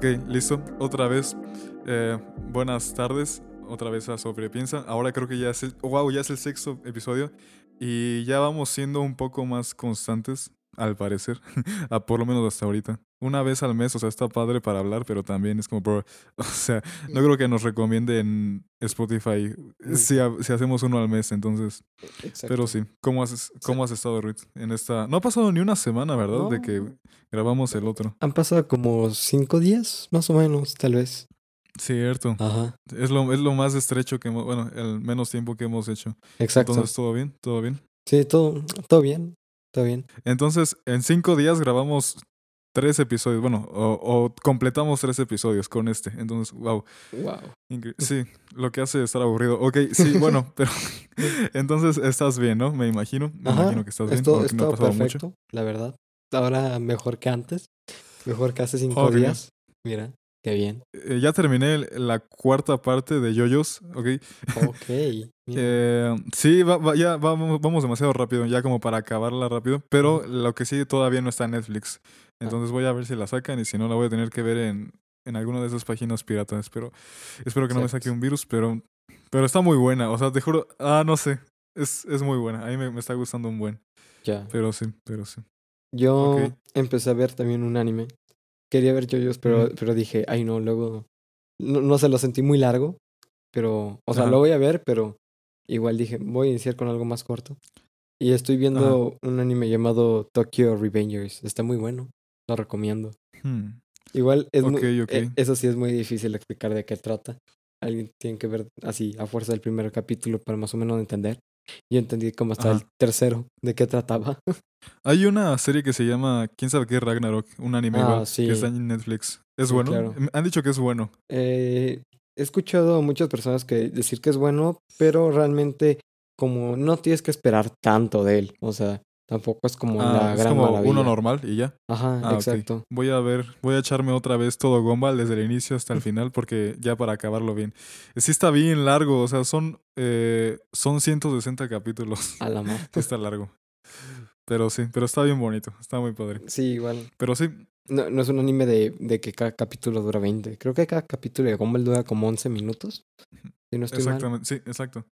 Ok, listo. Otra vez. Eh, buenas tardes. Otra vez a Sobrepiensa. Ahora creo que ya es el. Wow, ya es el sexto episodio. Y ya vamos siendo un poco más constantes, al parecer. a por lo menos hasta ahorita. Una vez al mes, o sea, está padre para hablar, pero también es como, bro, o sea, no creo que nos recomienden Spotify si, ha- si hacemos uno al mes, entonces. Exacto. Pero sí, ¿cómo has, cómo has estado, Ruth? En esta... No ha pasado ni una semana, ¿verdad? De que grabamos el otro. Han pasado como cinco días, más o menos, tal vez. Cierto. Ajá. Es lo, es lo más estrecho que hemos, bueno, el menos tiempo que hemos hecho. Exacto. Entonces, ¿todo bien? ¿Todo bien? Sí, todo, todo bien. Todo bien. Entonces, en cinco días grabamos tres episodios, bueno, o, o completamos tres episodios con este. Entonces, wow. Wow. incre- Sí, lo que hace estar aburrido. Ok, sí, bueno, pero entonces estás bien, ¿no? Me imagino. Me Ajá. imagino que estás bien. Esto, no ha perfecto, mucho. la verdad. Ahora mejor que antes. Mejor que hace cinco días. Mira, qué bien. Eh, ya terminé la cuarta parte de Yoyos, ok. Ok. Eh, sí, va- va- ya vamos, vamos demasiado rápido, ya como para acabarla rápido. Pero lo que sí todavía no está en Netflix. Entonces voy a ver si la sacan y si no la voy a tener que ver en, en alguna de esas páginas piratas. Pero espero que no me saque un virus, pero, pero está muy buena. O sea, te juro, ah, no sé. Es, es muy buena. A mí me, me está gustando un buen. ya. Pero sí, pero sí. Yo empecé a ver también un anime. Quería ver JoJo's, pero, pero dije, ay no, luego. No, no se lo sentí muy largo. Pero, o sea, Ajá. lo voy a ver, pero igual dije, voy a iniciar con algo más corto. Y estoy viendo un anime llamado Tokyo Revengers. Está muy bueno. Lo recomiendo. Hmm. Igual es muy- eh, eso sí es muy difícil explicar de qué trata. Alguien tiene que ver así a fuerza el primer capítulo para más o menos entender. Yo entendí como hasta el Ajá. tercero de qué trataba. Hay una serie que se llama ¿Quién sabe qué? Ragnarok. Un anime Ah, igual sí. que está en Netflix. ¿Es Sí, bueno? claro. Me Han dicho que es bueno. Eh, he escuchado a muchas personas que decir que es bueno, pero realmente como no tienes que esperar tanto de él. O sea, tampoco es como Ah, la es gran como maravilla. uno normal y ya. Ajá, Ah, exacto. Voy a ver, voy a echarme otra vez todo Gumball desde el inicio hasta el final porque ya para acabarlo bien. Sí está bien largo, o sea, son, eh, son 160 capítulos. A la mar. Está largo. Pero sí, pero está bien bonito, está muy padre. Sí, igual. Pero sí, No, no es un anime de, de que cada capítulo dura 20. Creo que cada capítulo de Gumball dura como 11 minutos. Si no estoy mal. exactamente, sí, exacto.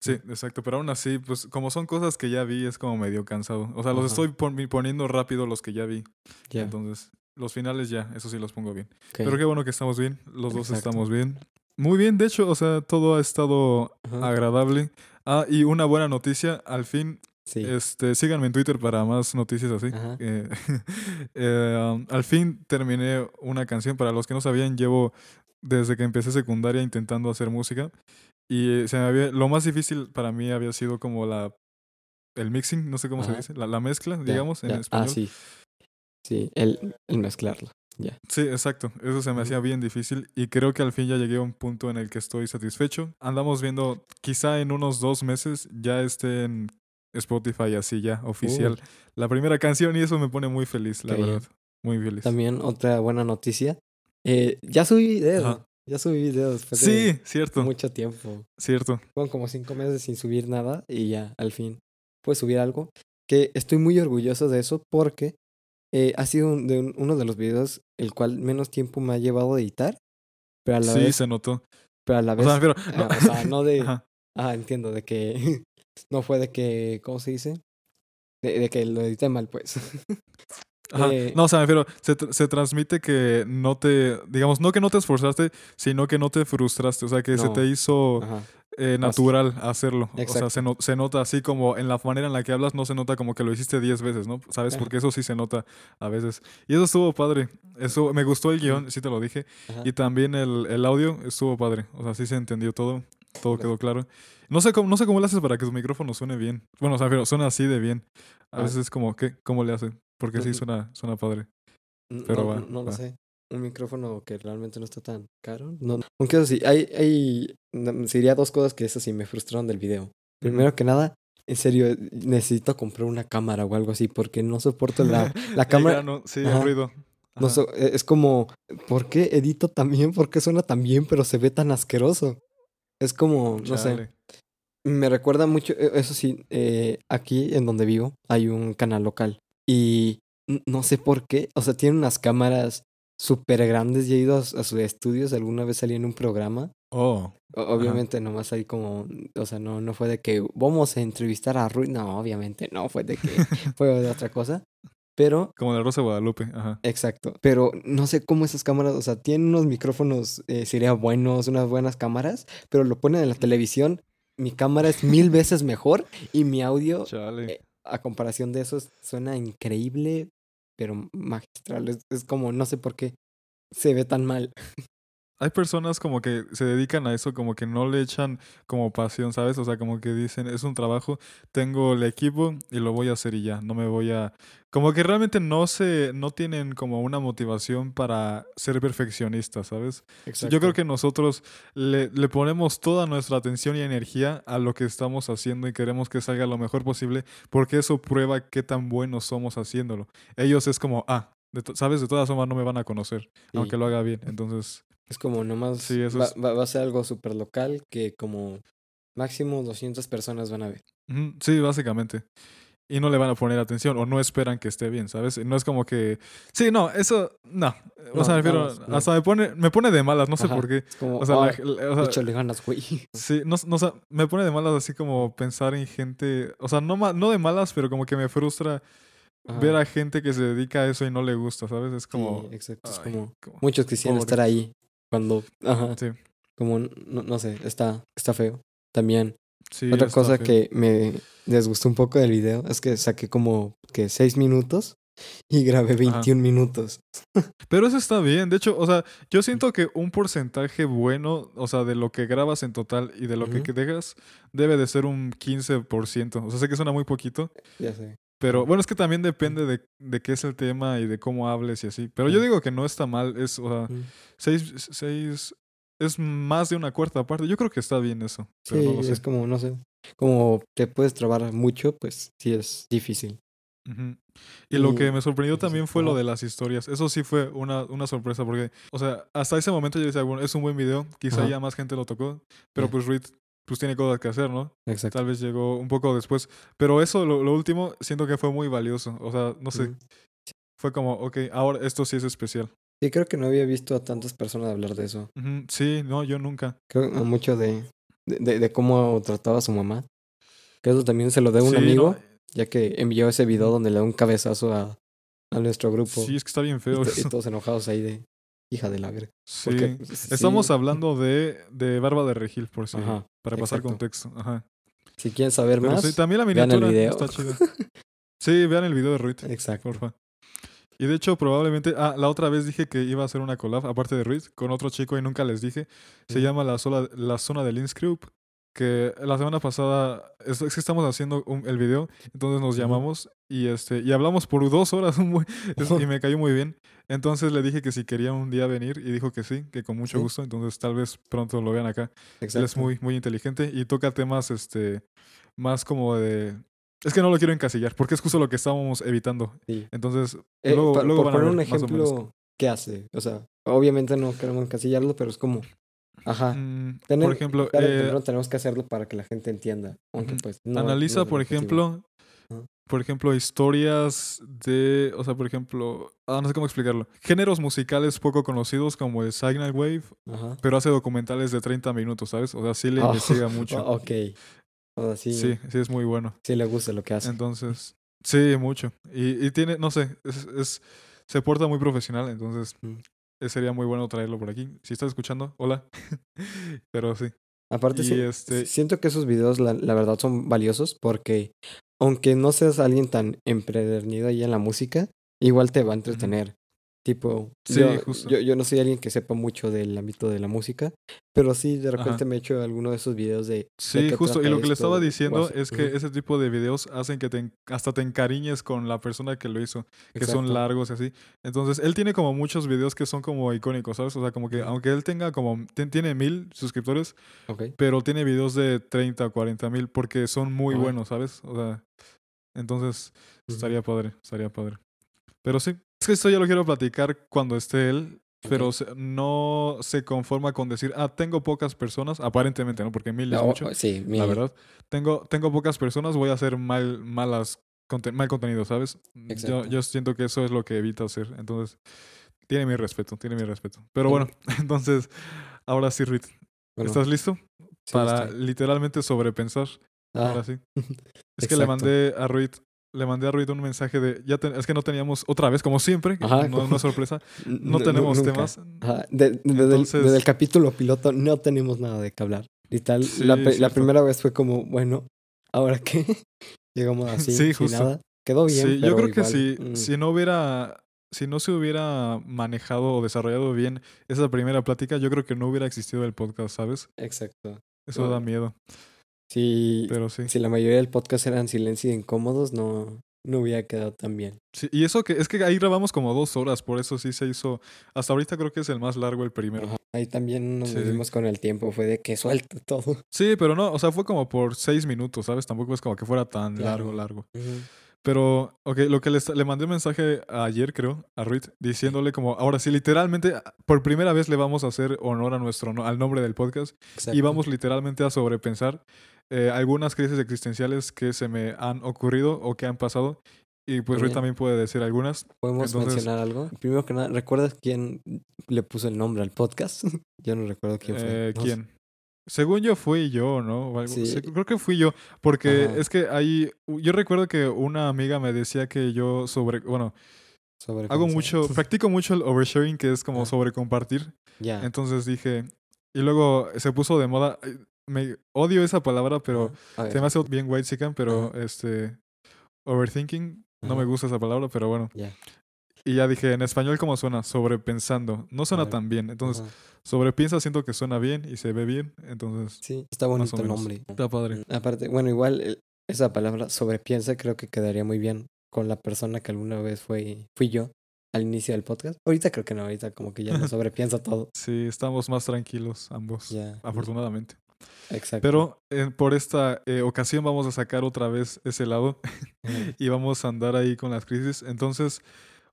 Sí, exacto, pero aún así, pues como son cosas que ya vi, es como medio cansado. O sea, los Ajá. estoy pon- poniendo rápido los que ya vi. Ya, Entonces, los finales ya, eso sí los pongo bien. Pero qué bueno que estamos bien, los dos Exacto. estamos bien. Muy bien, de hecho, o sea, todo ha estado Ajá. agradable. Ah, y una buena noticia, al fin, Sí. este, síganme en Twitter para más noticias así. Ajá. Eh, eh, um, al fin terminé una canción, para los que no sabían, llevo desde que empecé secundaria intentando hacer música. Y se me había, lo más difícil para mí había sido como la el mixing, no sé cómo se dice, la, la mezcla, Ya, digamos, en ya. español. Ah, sí. Sí, el, el mezclarlo. Ya. Sí, exacto. Eso se me hacía bien difícil y creo que al fin ya llegué a un punto en el que estoy satisfecho. Andamos viendo, quizá en unos dos meses ya esté en Spotify así ya, oficial, la primera canción y eso me pone muy feliz, la Qué bien. verdad. Muy feliz. También otra buena noticia. Eh, ya subí video. Ajá. Ya subí video después de Sí, cierto, mucho tiempo. cierto. Fueron como cinco meses sin subir nada y ya, al fin, pude subir algo. Que estoy muy orgulloso de eso porque eh, ha sido un- de un- uno de los videos el cual menos tiempo me ha llevado a editar. Pero a la Sí, vez, se notó. pero a la O vez, sea, pero, ah, o sea, no de, Ajá. ah, entiendo, de que no fue de que, ¿cómo se dice? De, de que lo edité mal, pues. Ajá. Eh, No, o sea, pero se, tr- se transmite que no te, digamos, no que no te esforzaste, sino que no te frustraste, o sea, que se te hizo Ajá. eh, natural hacerlo. O sea, se, no- se nota así como en la manera en la que hablas, no se nota como que lo hiciste 10 veces, ¿no? ¿Sabes? Ajá. Porque eso sí se nota a veces. Y eso estuvo padre. Eso, me gustó el guion, sí te lo dije. Ajá. Y también el, el audio estuvo padre. O sea, sí se entendió todo. Todo quedó claro. No sé cómo, no sé cómo le haces para que tu micrófono suene bien. Bueno, o sea, pero suena así de bien. A veces es como, ¿qué? ¿Cómo le hace? Porque sí suena, suena padre. Pero no, va, no lo sé. Un micrófono que realmente no está tan caro. No, aunque eso sí, hay, hay, no, sería dos cosas que eso sí me frustraron del video. Primero que nada, en serio, eh, necesito comprar una cámara o algo así porque no soporto la, la cámara. grano, sí, Ajá. el ruido. No so- eh, es como, ¿por qué edito tan bien? ¿Por qué suena tan bien pero se ve tan asqueroso? Es como, no sé. Me recuerda mucho, eh, eso sí, eh, aquí en donde vivo hay un canal local y no sé por qué, o sea, tiene unas cámaras súper grandes y he ido a, a sus estudios. Alguna vez salí en un programa. Oh, O- Obviamente nomás ahí como, o sea, no, no fue de que vamos a entrevistar a Rui. No, obviamente no, fue de que fue de otra cosa. Pero como la Rosa de Guadalupe, ajá. Exacto, pero no sé cómo esas cámaras, o sea, tienen unos micrófonos, eh, sería buenos, unas buenas cámaras, pero lo ponen en la televisión, mi cámara es mil veces mejor y mi audio, Chale. A comparación de eso, es- suena increíble, pero magistral. Es, es como, no sé por qué se ve tan mal. Hay personas como que se dedican a eso, como que no le echan como pasión, ¿sabes? O sea, como que dicen, es un trabajo, tengo el equipo y lo voy a hacer y ya, no me voy a... Como que realmente no se, no tienen como una motivación para ser perfeccionistas, ¿sabes? Yo creo que nosotros le, le ponemos toda nuestra atención y energía a lo que estamos haciendo y queremos que salga lo mejor posible porque eso prueba qué tan buenos somos haciéndolo. Ellos es como, ah, de sabes, de todas formas no me van a conocer, aunque lo haga bien. Entonces, Es como nomás, Sí, eso va, es- va- va a ser algo súper local que como máximo 200 personas van a ver. sí, básicamente. Y no le van a poner atención o no esperan que esté bien, ¿sabes? No es como que... Sí, no, eso... No. O sea, me refiero... no. Hasta me pone, me pone de malas, no sé por qué. Es como, O sea, la- "Ay, la- o sea, échale ganas, güey. Sí, no, no, o sea, me pone de malas así como pensar en gente, o sea, no, no de malas, pero como que me frustra ver a gente que se dedica a eso y no le gusta, ¿sabes? Es sí, como... exacto, es como... como- Muchos quisieran pobre. estar ahí cuando, ajá, Sí, como, no, no sé, está, está feo. También, sí, otra cosa feo. que me desgustó un poco del video es que saqué como que seis minutos y grabé 21 minutos. Pero eso está bien, de hecho, o sea, yo siento que un porcentaje bueno, o sea, de lo que grabas en total y de lo que dejas, debe de ser un 15%. O sea, sé que suena muy poquito, Ya sé. Pero bueno, es que también depende de, de qué es el tema y de cómo hables y así. Pero yo digo que no está mal, es, o sea. Seis, seis, es más de una cuarta parte. Yo creo que está bien eso. Pero Sí, no lo sé. es como, no sé, como te puedes trabar mucho, pues sí es difícil. Y lo que me sorprendió entonces, también fue lo de las historias. Eso sí fue una, una sorpresa porque, o sea, hasta ese momento yo decía, bueno, es un buen video, quizá Ajá. ya más gente lo tocó, pero pues Reed pues tiene cosas que hacer, ¿no? Exacto. Tal vez llegó un poco después. Pero eso, lo, lo último, siento que fue muy valioso. O sea, no sé, fue como, ok, ahora esto sí es especial. Sí, creo que no había visto a tantas personas hablar de eso. Sí, no, yo nunca. Creo que mucho de, de, de- cómo trataba a su mamá. Que eso también se lo un Sí, amigo, no, ya que envió ese video donde le da un cabezazo a, a nuestro grupo. Sí, es que está bien feo y eso. todos enojados ahí de hija de la verga. Sí. Porque, sí, Estamos hablando de, de Barba de Regil, por si, Ajá, para pasar exacto. contexto. Ajá. Si quieren saber Pero más, sí, también la vean el miniatura video. está chida. Sí, vean el video de Ruiz, Exacto. porfa. Y de hecho, probablemente. Ah, la otra vez dije que iba a hacer una collab, aparte de Ruiz, con otro chico y nunca les dije. Se llama la, sola, la Zona del Inscript. Que la semana pasada. Es, es que estamos haciendo un- el video. Entonces nos llamamos y este y hablamos por dos horas. es- y me cayó muy bien. Entonces le dije que si quería un día venir y dijo que sí, que con mucho Sí. gusto. Entonces tal vez pronto lo vean acá. Él es muy, muy inteligente y toca temas este más como de. Es que no lo quiero encasillar, porque es justo lo que estábamos evitando. Sí. Entonces, Eh, luego, pa- luego por van a poner ver un ejemplo, ¿qué hace? O sea, obviamente no queremos encasillarlo, pero es como, ajá. Mm, tener- por ejemplo, tarde o eh, tenemos que hacerlo para que la gente entienda. Aunque pues no. analiza, no por ejemplo, por ejemplo, historias de, o sea, por ejemplo, ah, no sé cómo explicarlo. Géneros musicales poco conocidos como el Signal Wave, Ajá. pero hace documentales de 30 minutos, ¿sabes? O sea, sí le Ah, investiga mucho. Ah, ok. O sea, sí, Sí, sí, sí es muy bueno. le gusta lo que hace. Entonces, sí, mucho. Y, y tiene, no sé, es, es- se porta muy profesional, entonces sería muy bueno traerlo por aquí. Si estás escuchando, hola. Pero sí. Aparte, sí, este- siento que esos videos, la, la verdad, son valiosos porque, aunque no seas alguien tan empedernido ahí en la música, igual te va a entretener. Tipo, Sí, yo, justo. yo, yo no soy alguien que sepa mucho del ámbito de la música, pero sí de repente Ajá. me he hecho alguno de esos videos de... Sí, justo. Y lo que le estaba diciendo es que ese tipo de videos hacen que te, hasta te encariñes con la persona que lo hizo, que son largos y así. Entonces, él tiene como muchos videos que son como icónicos, ¿sabes? O sea, como que aunque él tenga como, tiene mil suscriptores, pero tiene videos de 30 o 40 mil porque son muy buenos, ¿sabes? O sea, entonces estaría padre, estaría padre. Pero sí, es que esto ya lo quiero platicar cuando esté él, pero se- no se conforma con decir, ah, tengo pocas personas, aparentemente, ¿no? Porque mil es No, mucho, sí, mi- la verdad. Tengo, tengo pocas personas, voy a hacer mal, malas, mal contenido, ¿sabes? Yo, yo siento que eso es lo que evita hacer. Entonces, Tiene mi respeto, tiene mi respeto. Pero bueno, entonces, ahora sí, Ruth. Bueno, ¿Estás listo? sí, Para estoy. literalmente sobrepensar. Ah, Ahora sí. Es que le mandé a Ruid, le mandé a Ruid un mensaje de, ya ten- es que no teníamos, otra vez, como siempre, Ajá, no, como- es sorpresa, no tenemos nunca. temas. Ajá, de- desde, el, Entonces- desde el capítulo piloto no tenemos nada de qué hablar. Y tal, Sí, la, primera vez fue como, bueno, ¿ahora qué? Llegamos así, Sí, sin nada. Quedó bien, Sí, yo creo que si, mm, si no hubiera, si no se hubiera manejado o desarrollado bien esa primera plática, yo creo que no hubiera existido el podcast, ¿sabes? Exacto. Eso Bueno. da miedo, Si, pero sí. si la mayoría del podcast eran silencio y incómodos, no, no hubiera quedado tan bien. Sí, Y eso que, es que ahí grabamos como dos horas, por eso sí se hizo, hasta ahorita creo que es el más largo el primero. Ajá, Ahí también nos Sí. movimos con el tiempo, fue de que suelta todo. Sí, pero no, o sea, fue como por seis minutos, ¿sabes? Tampoco es como que fuera tan Claro. largo, largo. Pero, ok, lo que les- le mandé un mensaje ayer, creo, a Ruiz, diciéndole como, ahora sí, literalmente, por primera vez le vamos a hacer honor a nuestro, al nombre del podcast y vamos literalmente a sobrepensar eh, algunas crisis existenciales que se me han ocurrido o que han pasado. Y pues bien. también puede decir algunas. ¿Podemos entonces- mencionar algo? Primero que nada, ¿recuerdas quién le puso el nombre al podcast? Yo no recuerdo quién fue. Eh, No. ¿Quién? Según yo fui yo, ¿no? Sí. creo que fui yo, porque Ajá. es que ahí, yo recuerdo que una amiga me decía que yo sobre, bueno, Sobre hago mucho, practico mucho el oversharing, que es como Ah. sobre compartir. Ya. Entonces dije, y luego se puso de moda, eh, me odio esa palabra, pero se me hace bien white chicken, pero este, overthinking, no me gusta esa palabra, pero bueno. Ya. Y ya dije, en español, ¿cómo suena? Sobrepensando. No suena tan bien. Entonces, Ajá. sobrepiensa, siento que suena bien y se ve bien. Entonces, Sí, está bonito el nombre. Está padre. Mm, Aparte, bueno, igual esa palabra sobrepiensa creo que quedaría muy bien con la persona que alguna vez fue, fui yo al inicio del podcast. Ahorita creo que no, ahorita como que ya no sobrepiensa todo. Sí, estamos más tranquilos ambos, Ya. afortunadamente. Exacto. Pero eh, por esta eh, ocasión vamos a sacar otra vez ese lado y vamos a andar ahí con las crisis. Entonces,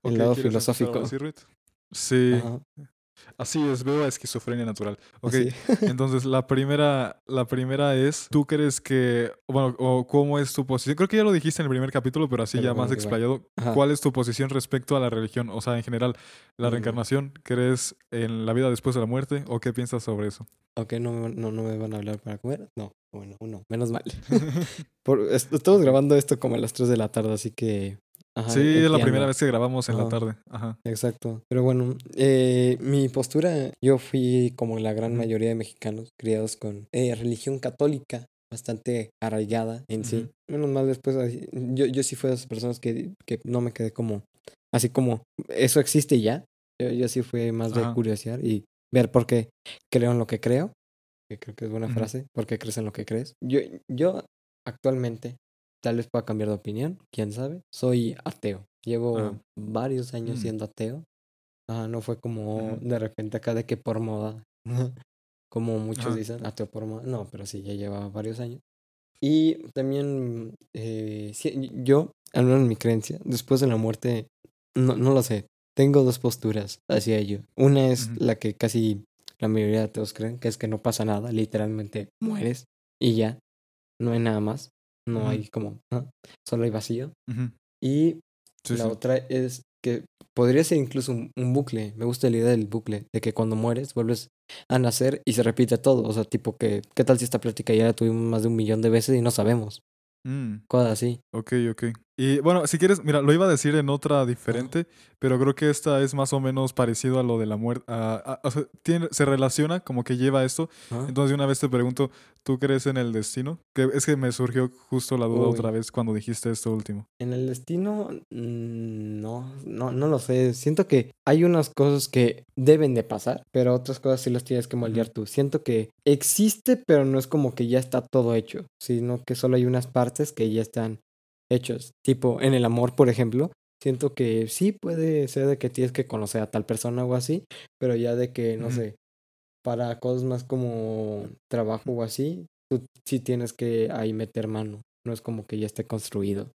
El lado ¿quieres empezar filosófico. sí, Ruth? Sí, Ajá, así es, veo a esquizofrenia natural. Ok, entonces la primera, la primera es, ¿tú crees que, bueno, o cómo es tu posición? Creo que ya lo dijiste en el primer capítulo, pero así Pero ya más bueno, explayado. ¿Cuál es tu posición respecto a la religión? O sea, en general, la Mm. reencarnación, ¿crees en la vida después de la muerte o qué piensas sobre eso? Ok, no, me- no, no me van a hablar para comer. No, bueno, no, menos mal. Por, estamos grabando esto como a las 3 de la tarde, así que... ajá, sí, es la primera vez que grabamos en la tarde. Ajá. Exacto. Pero bueno, eh, mi postura, yo fui como la gran mayoría de mexicanos criados con eh, religión católica bastante arraigada en sí. Menos mal después, yo, yo sí fui de esas personas que, que no me quedé como, así como, eso existe ya. Yo, yo sí fui más de curiosear y ver por qué creo en lo que creo, que creo que es buena frase, por qué crees en lo que crees. Yo, yo actualmente, tal vez pueda cambiar de opinión, quién sabe, soy ateo. Llevo Ah. varios años Mm. siendo ateo. Ah, no fue como de repente acá de que por moda, como muchos dicen, ateo por moda. No, pero sí, ya llevaba varios años. Y también eh, yo, al menos en mi creencia, después de la muerte, no, no lo sé. Tengo dos posturas hacia ello. Una es la que casi la mayoría de ateos creen, que es que no pasa nada, literalmente mueres y ya. No hay nada más. No hay como, solo hay vacío. Y Sí, la sí. otra es que podría ser incluso un, un bucle. Me gusta la idea del bucle, de que cuando mueres vuelves a nacer y se repite todo. O sea, tipo que, ¿qué tal si esta plática ya la tuvimos más de un millón de veces y no sabemos? Mm, Cosas así. ok, ok. Y bueno, si quieres, mira, lo iba a decir en otra diferente, pero creo que esta es más o menos parecido a lo de la muerte. se relaciona como que lleva esto. Entonces, una vez te pregunto, ¿tú crees en el destino? Que es que me surgió justo la duda Uy. otra vez cuando dijiste esto último. En el destino, mm, no, no, no lo sé. Siento que hay unas cosas que deben de pasar, pero otras cosas sí las tienes que moldear tú. Siento que existe, pero no es como que ya está todo hecho, sino que solo hay unas partes que ya están hechos. Tipo, en el amor, por ejemplo, siento que sí puede ser de que tienes que conocer a tal persona o así, pero ya de que, no sé, para cosas más como trabajo o así, tú sí tienes que ahí meter mano. No es como que ya esté construido.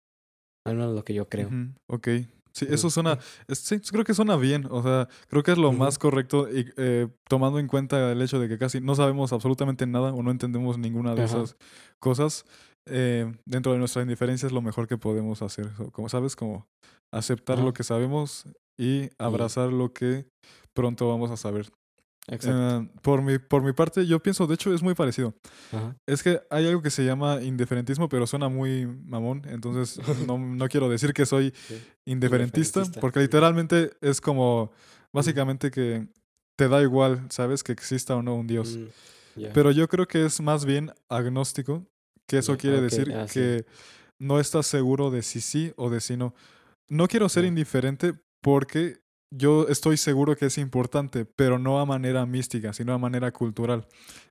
Al menos lo que yo creo. Ujú, Ok. Sí, eso suena, sí, creo que suena bien, o sea, creo que es lo más correcto y eh, tomando en cuenta el hecho de que casi no sabemos absolutamente nada o no entendemos ninguna de esas cosas, eh, dentro de nuestra indiferencia es lo mejor que podemos hacer, como sabes, como aceptar Ajá. lo que sabemos y abrazar lo que pronto vamos a saber. Exacto. Eh, por, mi, por mi parte, yo pienso, de hecho, es muy parecido. Ajá. Es que hay algo que se llama indiferentismo, pero suena muy mamón, entonces no, no quiero decir que soy Sí. indiferentista, Indiferentista, porque literalmente es como, básicamente que te da igual, ¿sabes? Que exista o no un Dios. Mm. Pero yo creo que es más bien agnóstico, que eso quiere decir ah, que no estás seguro de si sí o de si no. No quiero ser indiferente porque yo estoy seguro que es importante, pero no a manera mística, sino a manera cultural.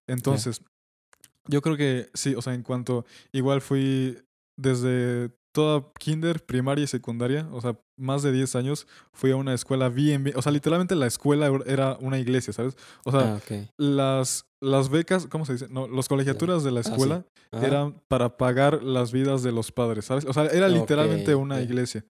Entonces, yo creo que sí, o sea, en cuanto, igual fui desde toda kinder, primaria y secundaria, o sea, más de 10 años, fui a una escuela bien, bien, o sea, literalmente la escuela era una iglesia, ¿sabes? O sea, ah, las, las becas, ¿cómo se dice? No, las colegiaturas de la sí. escuela eran para pagar las vidas de los padres, ¿sabes? O sea, era literalmente una iglesia.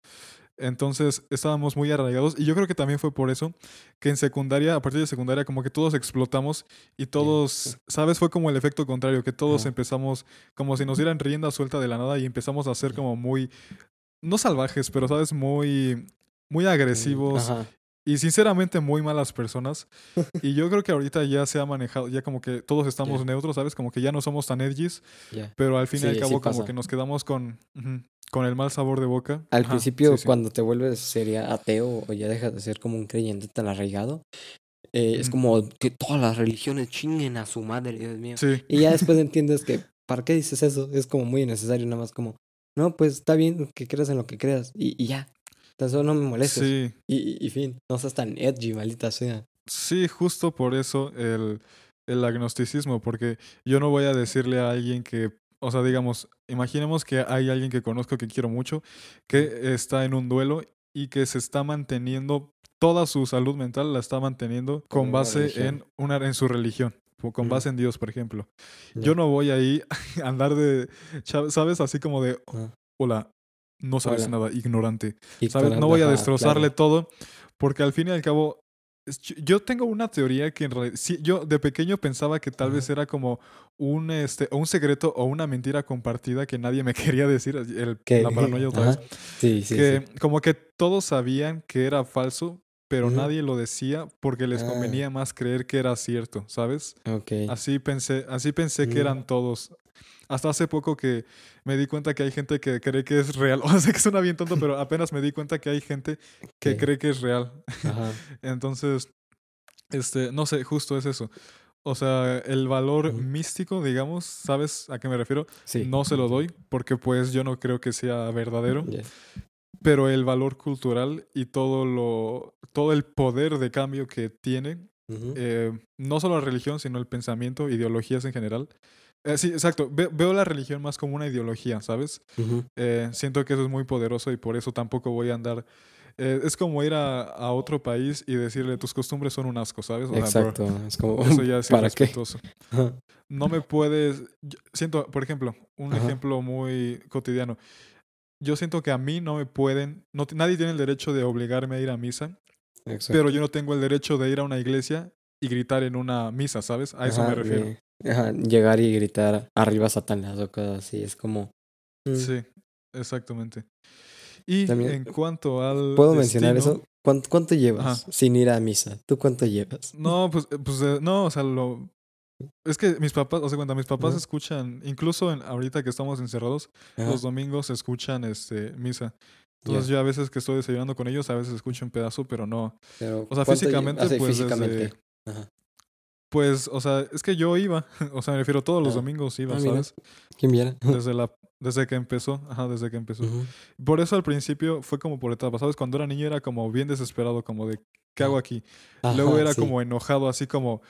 Entonces estábamos muy arraigados y yo creo que también fue por eso que en secundaria, a partir de secundaria, como que todos explotamos y todos, ¿sabes? Fue como el efecto contrario, que todos Ajá. empezamos como si nos dieran rienda suelta de la nada y empezamos a ser como muy, no salvajes, pero, ¿sabes? Muy, muy Mm, agresivos Ajá. Y sinceramente muy malas personas. Y yo creo que ahorita ya se ha manejado, ya como que todos estamos Ya. neutros, ¿sabes? Como que ya no somos tan edgys, Ya. pero al fin y al Sí, sí cabo como que nos quedamos con, con el mal sabor de boca. Al Ajá, principio, sí, sí. cuando te vuelves sería ateo o ya dejas de ser como un creyente tan arraigado, eh, es Ujú. como que todas las religiones chinguen a su madre, Dios mío. Sí, Y ya después entiendes que, ¿para qué dices eso? Es como muy innecesario, nada más como, no, pues está bien que creas en lo que creas y, y ya. Tan solo no me molestes. sí, Y, y, fin, no seas tan edgy, maldita sea. sí, justo por eso el, el agnosticismo, porque yo no voy a decirle a alguien que, o sea, digamos, imaginemos que hay alguien que conozco que quiero mucho, que está en un duelo y que se está manteniendo, toda su salud mental la está manteniendo Con base en, una, en su religión, con Ujú. base en Dios, por ejemplo. Yo no voy ahí a andar de, ¿sabes? Así como de, Ajá. hola, no sabes Hola. nada, ignorante. No voy a destrozarle claro. todo, porque al fin y al cabo, yo- tengo una teoría que en realidad, sí, yo de pequeño pensaba que tal vez era como un, este, o un secreto o una mentira compartida que nadie me quería decir, el, Que- la paranoia otra vez, Sí, sí, que sí. como que todos sabían que era falso, pero nadie lo decía porque les Ah. convenía más creer que era cierto, ¿sabes? Ok. Así pensé, así pensé que Mm. eran todos. Hasta hace poco que me di cuenta que hay gente que cree que es real. O sea, que suena bien tonto, pero apenas me di cuenta que hay gente que cree que es real. Ajá. Entonces, este, no sé, justo es eso. O sea, el valor místico, digamos, ¿sabes a qué me refiero? Sí. No se lo doy porque pues yo no creo que sea verdadero, pero el valor cultural y todo lo todo el poder de cambio que tiene Ujú. eh, no solo la religión, sino el pensamiento, ideologías en general. Eh, sí, exacto. Ve- veo la religión más como una ideología, ¿sabes? Ujú. Eh, siento que eso es muy poderoso y por eso tampoco voy a andar. eh, es como ir a, a otro país y decirle tus costumbres son un asco, ¿sabes? O sea, bro, Exacto. Es como, eso ya es ¿para qué? No me puedes. yo siento, por ejemplo, un Ajá. ejemplo muy cotidiano. Yo siento que a mí no me pueden. No, nadie tiene el derecho de obligarme a ir a misa, Exacto. pero yo no tengo el derecho de ir a una iglesia y gritar en una misa, ¿sabes? A eso Ajá, me refiero. ajá, llegar y gritar arriba Satanás o cosas así. Es como. mm, Sí, exactamente. Y También, en cuanto al. ¿Puedo mencionar eso? ¿Cuánto, cuánto llevas Ajá. sin ir a misa? ¿Tú cuánto llevas? No, pues, eh, pues eh, no, o sea, lo. Es que mis papás, o sea, cuenta, mis papás escuchan, incluso en, ahorita que estamos encerrados, los domingos escuchan este misa. Entonces yo a veces que estoy desayunando con ellos, a veces escucho un pedazo, pero no. pero O sea, ¿cuánto lle- físicamente, ah, sí, pues físicamente. desde- Ajá. Pues, o sea, es que yo iba, o sea, me refiero todos los Ah. domingos iba, Ah. ¿sabes? ¿Quién viera? Desde la, desde que empezó, ajá, desde que empezó. Por eso al principio fue como por etapas, ¿sabes? Cuando era niño era como bien desesperado, como de, ¿qué hago Ajá. aquí? Luego era sí. como enojado, así como,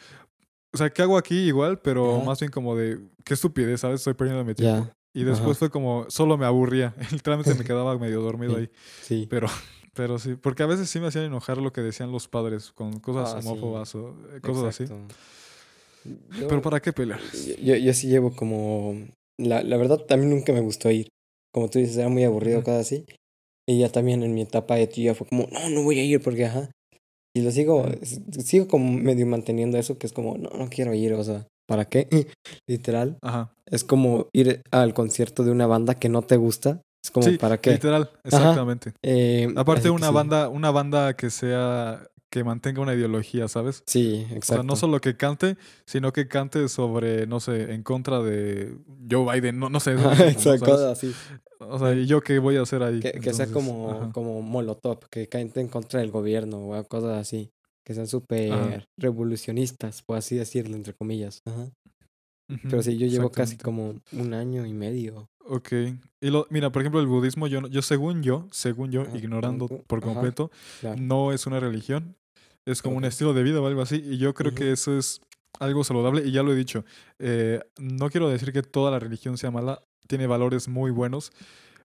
o sea, ¿qué hago aquí igual? Pero más bien como de, qué estupidez, ¿sabes? Estoy perdiendo mi tiempo. Y después Ajá. fue como, solo me aburría. Literalmente me quedaba medio dormido Sí. ahí. sí. Pero, pero sí, porque a veces sí me hacían enojar lo que decían los padres con cosas Ah, sí. homófobas o eh, cosas así. Pero ¿para qué pelear? Yo, yo sí llevo como... La, la verdad, también nunca me gustó ir. Como tú dices, era muy aburrido, cosas así. Y ya también en mi etapa de tío fue como, no, no voy a ir porque, ajá. Y lo sigo, sigo como medio manteniendo eso, que es como, no, no quiero ir, o sea, ¿para qué? Literal. Ajá. Es como ir al concierto de una banda que no te gusta Es como, Sí, ¿para qué? literal, exactamente. Eh, Aparte una sí. banda, una banda que sea, que mantenga una ideología, ¿sabes? Sí, O sea, exacto. no solo que cante, sino que cante sobre, no sé, en contra de Joe Biden, no, no sé. exacto, así. O sea, ¿y yo qué voy a hacer ahí? Que, que sea como, ajá. como Molotov, que cante en contra del gobierno o cosas así. Que sean súper revolucionistas, por así decirlo, entre comillas. Ajá. Pero sí, yo llevo casi como un año y medio. Ok. Y lo, mira, por ejemplo, el budismo, yo, no- yo según yo, según yo, Ajá, ignorando tú, por ajá. completo, Claro. no es una religión, es como un estilo de vida o algo así. Y yo creo que eso es algo saludable y ya lo he dicho. eh, no quiero decir que toda la religión sea mala, tiene valores muy buenos,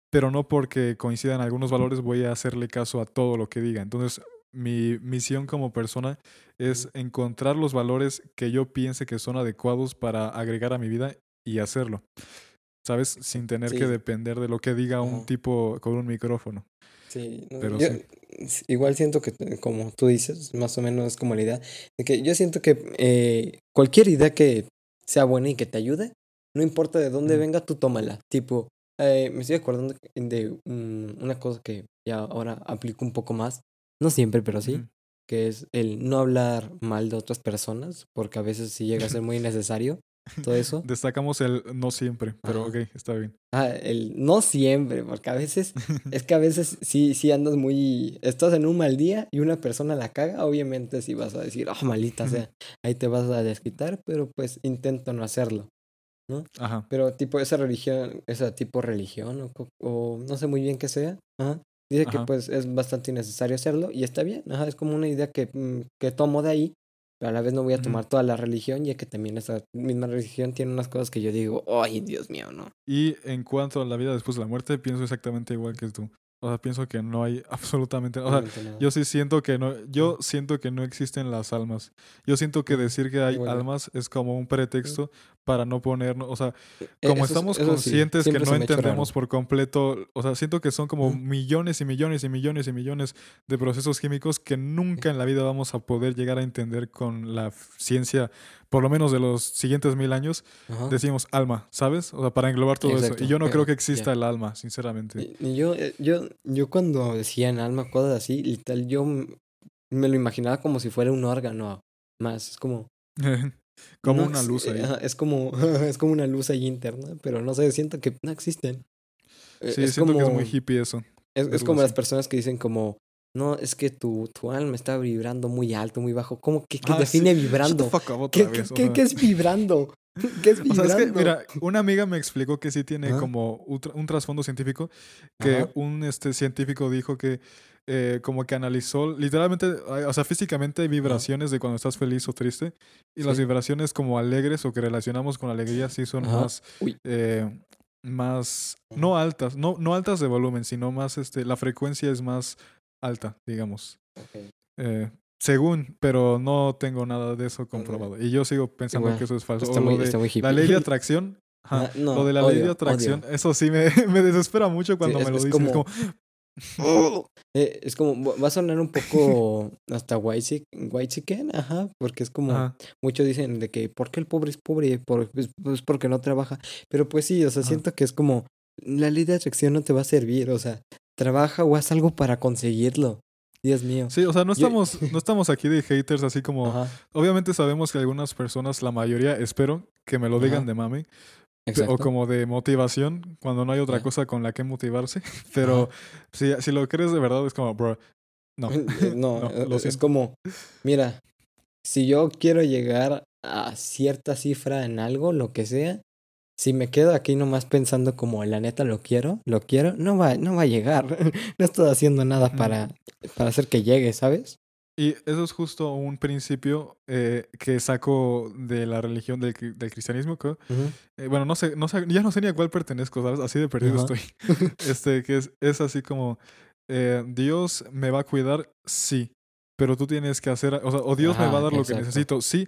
pero no porque coincidan algunos valores voy a hacerle caso a todo lo que diga. Entonces, mi misión como persona es encontrar los valores que yo piense que son adecuados para agregar a mi vida y hacerlo. ¿Sabes? Sin tener que depender de lo que diga un tipo con un micrófono. Sí, no, Pero yo sí. igual siento que, como tú dices, más o menos es como la idea, de que yo siento que eh, cualquier idea que sea buena y que te ayude, no importa de dónde venga, tú tómala. Tipo, eh, me estoy acordando de una cosa que ya ahora aplico un poco más, no siempre, pero sí, que es el no hablar mal de otras personas, porque a veces sí llega a ser muy innecesario todo eso. Destacamos el no siempre, pero Ajá. ok, está bien. Ah, el no siempre, porque a veces es que a veces sí, sí andas muy. Estás en un mal día y una persona la caga, obviamente sí vas a decir, oh, malita sea, ahí te vas a desquitar, pero pues intento no hacerlo. Ajá. Pero tipo esa religión, esa tipo religión, o, o no sé muy bien qué sea, ajá, dice que pues es bastante innecesario hacerlo y está bien, ajá, es como una idea que, mm, que tomo de ahí, pero a la vez no voy a tomar toda la religión, ya que también esa misma religión tiene unas cosas que yo digo, ay, Dios mío, no. Y en cuanto a la vida después de la muerte, pienso exactamente igual que tú. O sea, pienso que no hay absolutamente... O sea, yo sí siento que no... Yo siento que no existen las almas. Yo siento que decir que hay almas es como un pretexto para no ponernos... O sea, Eh, como eso es- estamos eso sí, conscientes que no entendemos por completo, o sea, siento que son como millones y millones y millones y millones de procesos químicos que nunca en la vida vamos a poder llegar a entender con la ciencia, por lo menos de los siguientes mil años, Ajá. decimos alma, ¿sabes? O sea, para englobar todo eso. Y yo no eh, creo que exista ya. el alma, sinceramente. Y- y yo, eh, yo, yo cuando decía en alma cosas así, literal, yo m- me lo imaginaba como si fuera un órgano más. Es como. como no una luz eh, ahí. es como, es como una luz ahí interna, pero no sé, siento que no existen. Eh, Sí, es siento que es como- muy hippie eso. Es, es como las personas que dicen como, no, es que tu, tu alma está vibrando muy alto, muy bajo. ¿Cómo que, Ah, define vibrando? ¿Qué, qué, vez, o qué- sea. qué es vibrando? ¿Qué es O vibrando? sea, es que, mira, una amiga me explicó que sí tiene como un, tra- un trasfondo científico, que Ajá. un este, científico dijo que eh, como que analizó, literalmente, o sea, físicamente hay vibraciones de cuando estás feliz o triste, y las vibraciones como alegres o que relacionamos con alegría sí son Ajá. más, eh, más, no altas, no, no altas de volumen, sino más, este, la frecuencia es más alta, digamos. Eh, según, pero no tengo nada de eso comprobado. Y yo sigo pensando que eso es falso. Está O muy, lo de está muy hippie. la ley de atracción. ajá, Ah, no, lo de la ley de atracción, odio. eso sí me, me desespera mucho cuando es- me lo es dicen. Es como- Eh, es como, va a sonar un poco hasta white chicken, ajá, porque es como, ajá, muchos dicen de que, ¿por qué el pobre es pobre? Por, pues, pues porque no trabaja. Pero pues sí, o sea, Ajá. siento que es como, la ley de atracción no te va a servir, o sea, trabaja o haz algo para conseguirlo. Dios mío. sí, o sea, no Yo- estamos, no estamos aquí de haters así como. Ajá, Obviamente sabemos que algunas personas, la mayoría, espero que me lo digan Ajá. de mame. pe- exacto. O como de motivación, cuando no hay otra cosa con la que motivarse. Pero si, si lo crees de verdad, es como, bro, no. Eh, No, No, eh, es como, mira, si yo quiero llegar a cierta cifra en algo, lo que sea, si me quedo aquí nomás pensando como la neta lo quiero, lo quiero, no va, no va a llegar. No estoy haciendo nada Ujú. para, para hacer que llegue, ¿sabes? Y eso es justo un principio eh, que saco de la religión del, del cristianismo. que, Ujú. eh, bueno, no sé, no sé, ya no sé ni a cuál pertenezco, ¿sabes? Así de perdido Ajá. estoy. Este, que es, es así como, eh, Dios me va a cuidar, sí, pero tú tienes que hacer, o sea, o Dios me va a dar lo que necesito, sí,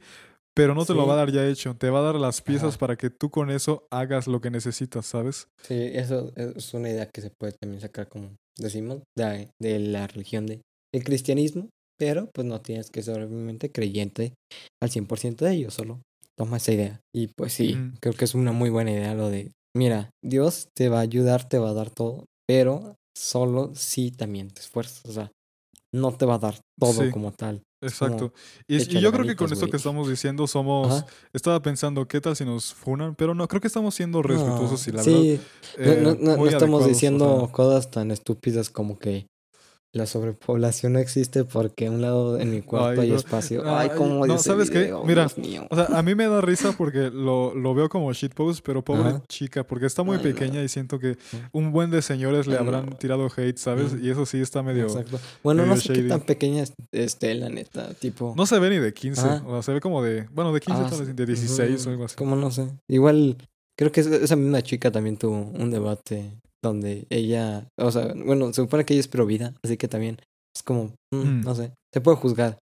pero no te lo va a dar ya hecho, te va a dar las piezas Ajá. para que tú con eso hagas lo que necesitas, ¿sabes? Sí, eso es una idea que se puede también sacar, como decimos, de, de la religión de, del cristianismo, pero pues no tienes que ser obviamente creyente al 100% de ello, solo toma esa idea. Y pues sí, creo que es una muy buena idea lo de, mira, Dios te va a ayudar, te va a dar todo, pero solo si también te esfuerzas. O sea, no te va a dar todo Sí. como tal. Exacto. Y, yo creo que con esto que estamos diciendo somos... Ajá. Estaba pensando, ¿qué tal si nos funan? Pero no, creo que estamos siendo respetuosos y la sí, verdad... no, no- eh, no- no estamos o diciendo sea, cosas tan estúpidas como que la sobrepoblación no existe porque a un lado en mi cuarto Ay, hay no. espacio. Ay, cómo no, ¿sabes qué? video, Mira, Dios mío. O sea, a mí me da risa porque lo, lo veo como shitpost, pero pobre Ajá. chica, porque está muy Ay, no. pequeña y siento que un buen de señores le habrán no. tirado hate, ¿sabes? Y eso sí está medio... Exacto. Bueno, no sé qué tan pequeña es- esté, la neta. Tipo. No se ve ni de 15, Ajá. o sea, se ve como de... Bueno, de 15 ah, tal vez, sí, de 16 ujú, o algo así. Como no sé. Igual, creo que esa misma chica también tuvo un debate donde ella. O sea, bueno, se supone que ella es provida, así que también es como. mm, Mm. No sé. Te puedo juzgar.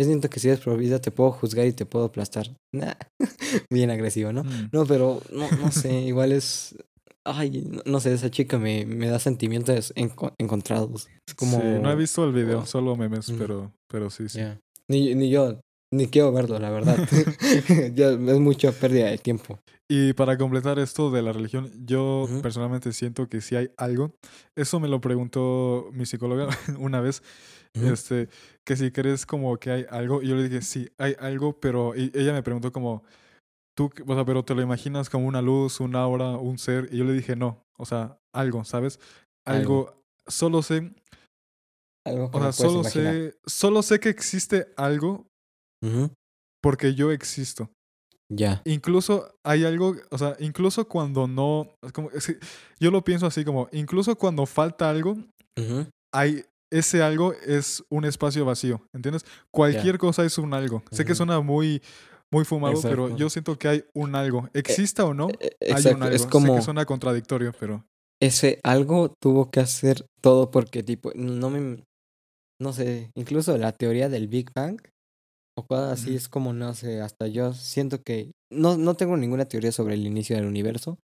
Yo siento que si eres provida, te puedo juzgar y te puedo aplastar. Nah, Bien agresivo, ¿no? Mm. No, pero no, no sé, igual es. Ay, no, no sé, esa chica me, me da sentimientos enco- encontrados. Es como. Sí, no he visto el video, solo memes, pero, pero sí, sí. Ya. Ni, ni yo, ni quiero verlo, la verdad. ya es mucha pérdida de tiempo. Y para completar esto de la religión, yo personalmente siento que si hay algo, eso me lo preguntó mi psicóloga una vez, este, que si crees como que hay algo, y yo le dije, sí, hay algo, pero y ella me preguntó como, tú, o sea, pero te lo imaginas como una luz, una aura, un ser, y yo le dije, no, o sea, algo, ¿sabes? Algo, solo sé, Algo o sea, solo imaginar. sé, solo sé que existe algo Porque yo existo. Ya. Incluso hay algo, o sea, incluso cuando no, como, yo lo pienso así como, incluso cuando falta algo, hay, ese algo es un espacio vacío, ¿entiendes? Cualquier cosa es un algo. Sé que suena muy, muy fumado, pero yo siento que hay un algo. Exista o no, Eh, hay un algo. Es Sé como que suena contradictorio, pero ese algo tuvo que hacer todo porque, tipo, no me. No sé, incluso la teoría del Big Bang o cosas así es como, no sé, hasta yo siento que. No, no tengo ninguna teoría sobre el inicio del universo.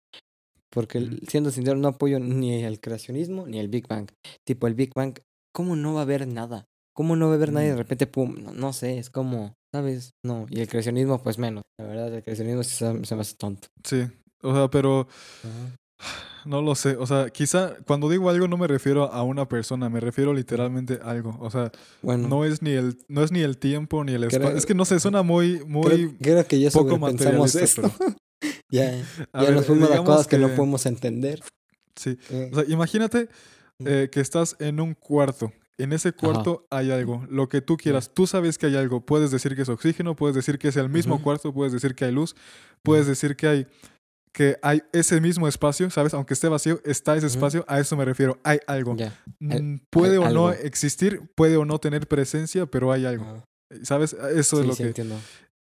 Porque, siendo sincero, no apoyo ni el creacionismo ni el Big Bang. Tipo, el Big Bang, ¿cómo no va a haber nada? ¿Cómo no va a haber nada y de Mm. repente, pum? No, no sé, es como, ¿sabes? No, y el creacionismo, pues menos. La verdad, el creacionismo se, se me hace tonto. sí. O sea, pero. No lo sé. O sea, quizá cuando digo algo no me refiero a una persona, me refiero literalmente a algo. O sea, Bueno, no es ni el, no es ni el tiempo ni el espacio. Es que no sé, suena muy, muy. creo, creo que ya poco materialista, esto. ya, A ya ver, nos fuimos a cosas que... no podemos entender. Sí. Eh, O sea, imagínate eh, que estás en un cuarto. En ese cuarto hay algo, lo que tú quieras. Tú sabes que hay algo. Puedes decir que es oxígeno, puedes decir que es el mismo cuarto, puedes decir que hay luz, puedes decir que hay que hay ese mismo espacio, ¿sabes? Aunque esté vacío, está ese espacio, a eso me refiero, hay algo. Mm, puede o no existir, puede o no tener presencia, pero hay algo. ¿Sabes? Eso Sí, es lo sí, que entiendo.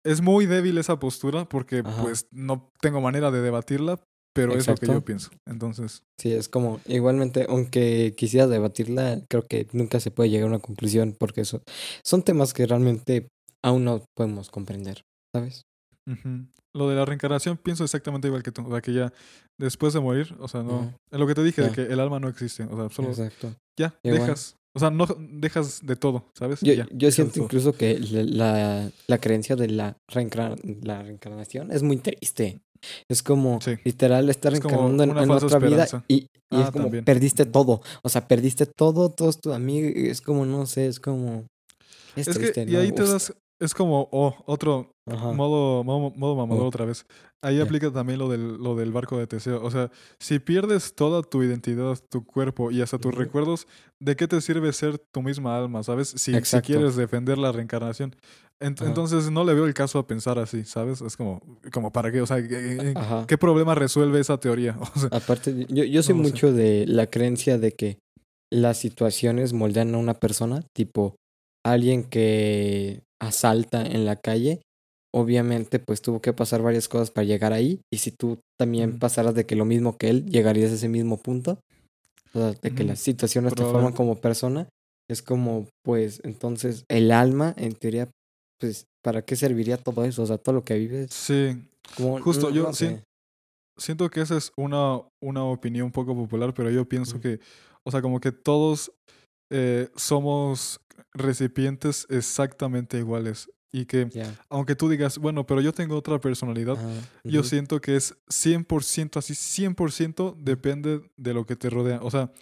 es muy débil esa postura porque Ajá. pues no tengo manera de debatirla, pero es lo que yo pienso. Entonces, Sí, es como, igualmente, aunque quisiera debatirla, creo que nunca se puede llegar a una conclusión porque eso, son temas que realmente aún no podemos comprender, ¿sabes? Lo de la reencarnación pienso exactamente igual que tú. O sea, que ya después de morir, o sea, no. Ujú. Es lo que te dije, de que el alma no existe. O sea, solo Exacto. ya, dejas. O sea, no dejas de todo, ¿sabes? Yo, Ya, yo siento incluso que la, la, creencia de la, reencar- la reencarnación es muy triste. Es como Sí. literal estar Es reencarnando en, en otra vida y, y Ah, es como también. perdiste todo. O sea, perdiste todo, todos tus amigos. y Es como, no sé, es como. Es, Es triste, que, y ¿no? ahí te Uf, das, es como, oh, otro ajá. modo, modo, modo mamador Oh. otra vez. Ahí aplica también lo del, lo del barco de Teseo. O sea, si pierdes toda tu identidad, tu cuerpo y hasta tus recuerdos, ¿de qué te sirve ser tu misma alma, sabes? Si, si quieres defender la reencarnación. Entonces no le veo el caso a pensar así, ¿sabes? Es como, como ¿para qué? O sea, ¿qué, qué problema resuelve esa teoría? O sea, Aparte, yo, yo soy No lo sé. mucho de la creencia de que las situaciones moldean a una persona, tipo alguien que asalta en la calle, obviamente pues tuvo que pasar varias cosas para llegar ahí, y si tú también pasaras de que lo mismo que él, llegarías a ese mismo punto, o sea, de que Ujú. las situaciones te forman como persona, es como pues entonces el alma, en teoría, pues ¿para qué serviría todo eso? O sea, todo lo que vives, sí, como... Justo, no- yo no siento que esa es una, una opinión poco popular, pero yo pienso que, o sea, como que todos eh, somos recipientes exactamente iguales. Y que, aunque tú digas, bueno, pero yo tengo otra personalidad, yo siento que es 100%, así 100% depende de lo que te rodea. O sea,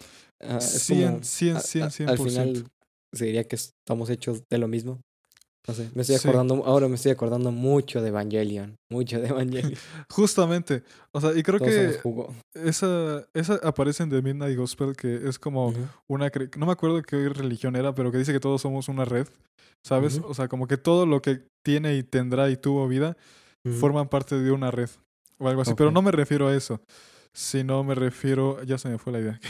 ah, es 100, como, 100, a- 100, a- 100%. al final se diría que estamos hechos de lo mismo. No sé, me estoy Sí. acordando, ahora me estoy acordando mucho de Evangelion, mucho de Evangelion. Justamente. O sea, y creo Todos que esa, esa aparece en The Midnight Gospel, que es como Ujú, una... cre- No me acuerdo qué religión era, pero que dice que todos somos una red, ¿sabes? O sea, como que todo lo que tiene y tendrá y tuvo vida ujú. forman parte de una red o algo así. Pero no me refiero a eso, sino me refiero... Ya se me fue la idea.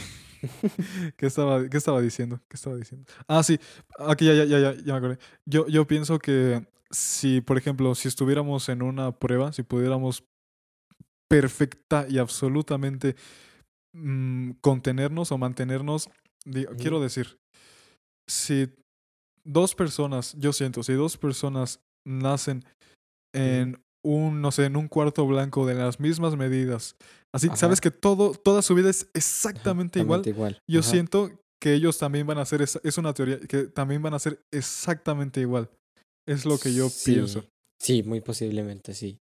¿Qué estaba, ¿Qué estaba diciendo? ¿Qué estaba diciendo? Ah, sí. Aquí ya, ya, ya, ya, ya me acordé. Yo, yo pienso que si, por ejemplo, si estuviéramos en una prueba, si pudiéramos perfecta y absolutamente mm, contenernos o mantenernos, quiero decir, si dos personas, yo siento, si dos personas nacen en un, no sé, en un cuarto blanco de las mismas medidas, así, Ajá. sabes que todo, toda su vida es exactamente igual, Exactamente igual. yo Ajá. siento que ellos también van a ser, esa- es una teoría, que también van a ser exactamente igual. Es lo que yo pienso. Sí, muy posiblemente, sí.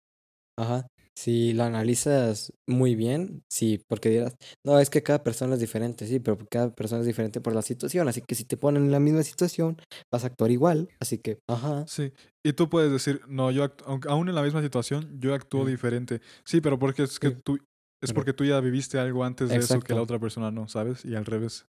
Ajá. Si lo analizas muy bien, sí, porque dirás, no, es que cada persona es diferente, sí, pero cada persona es diferente por la situación, así que si te ponen en la misma situación, vas a actuar igual, así que, ajá, Sí, y tú puedes decir, no, yo aún en la misma situación, yo actúo diferente. Sí, pero porque es que Sí. tú, es porque tú ya viviste algo antes de eso que la otra persona no, ¿sabes? Y al revés.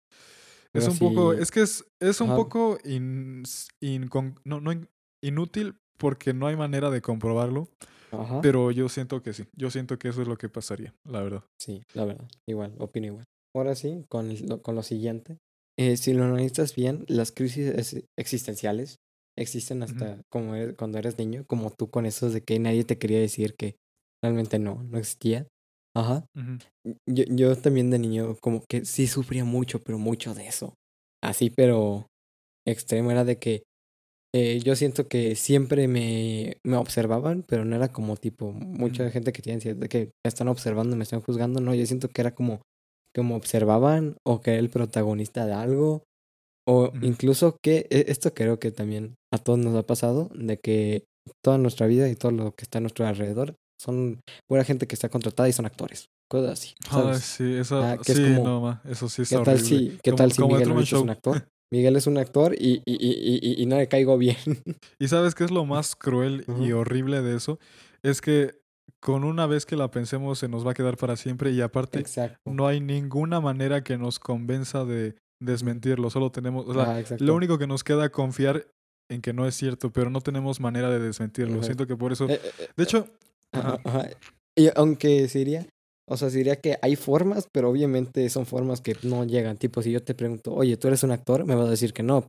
Es un poco, es que es, es un Ajá. poco in- incon- no, no in- inútil porque no hay manera de comprobarlo, ajá, pero yo siento que sí, yo siento que eso es lo que pasaría, la verdad. sí, la verdad, igual, opino igual. Ahora sí, con el- lo, con lo siguiente, eh, si lo analizas bien, las crisis es- existenciales existen hasta como eres- cuando eres niño, como tú con esos de que nadie te quería decir que realmente no, no existía. Ajá. Yo, yo también de niño como que sí sufría mucho, pero mucho de eso. Así, pero extremo era de que eh, yo siento que siempre me, me observaban, pero no era como tipo mucha gente que tiene que me están observando, me están juzgando. No, yo siento que era como como observaban o que era el protagonista de algo o incluso que e- esto creo que también a todos nos ha pasado de que toda nuestra vida y todo lo que está a nuestro alrededor son pura gente que está contratada y son actores, cosas así, ¿sabes? sí, eso, Ah, que es sí, como, no, ma, eso sí ¿Qué está tal horrible. si, qué Como, tal si como Miguel ahorita es un actor? Miguel es un actor y, y, y, y, no le caigo bien. ¿Y sabes qué es lo más cruel y horrible de eso? Es que con una vez que la pensemos se nos va a quedar para siempre y aparte Exacto. no hay ninguna manera que nos convenza de desmentirlo. Solo tenemos, o sea, Ajá, exacto. lo único que nos queda confiar en que no es cierto, pero no tenemos manera de desmentirlo. Siento que por eso, Eh, eh, eh, de hecho, Ajá, ajá, ajá. Y aunque se diría, o sea, se diría que hay formas, pero obviamente son formas que no llegan. Tipo, si yo te pregunto, oye, ¿tú eres un actor? Me vas a decir que no.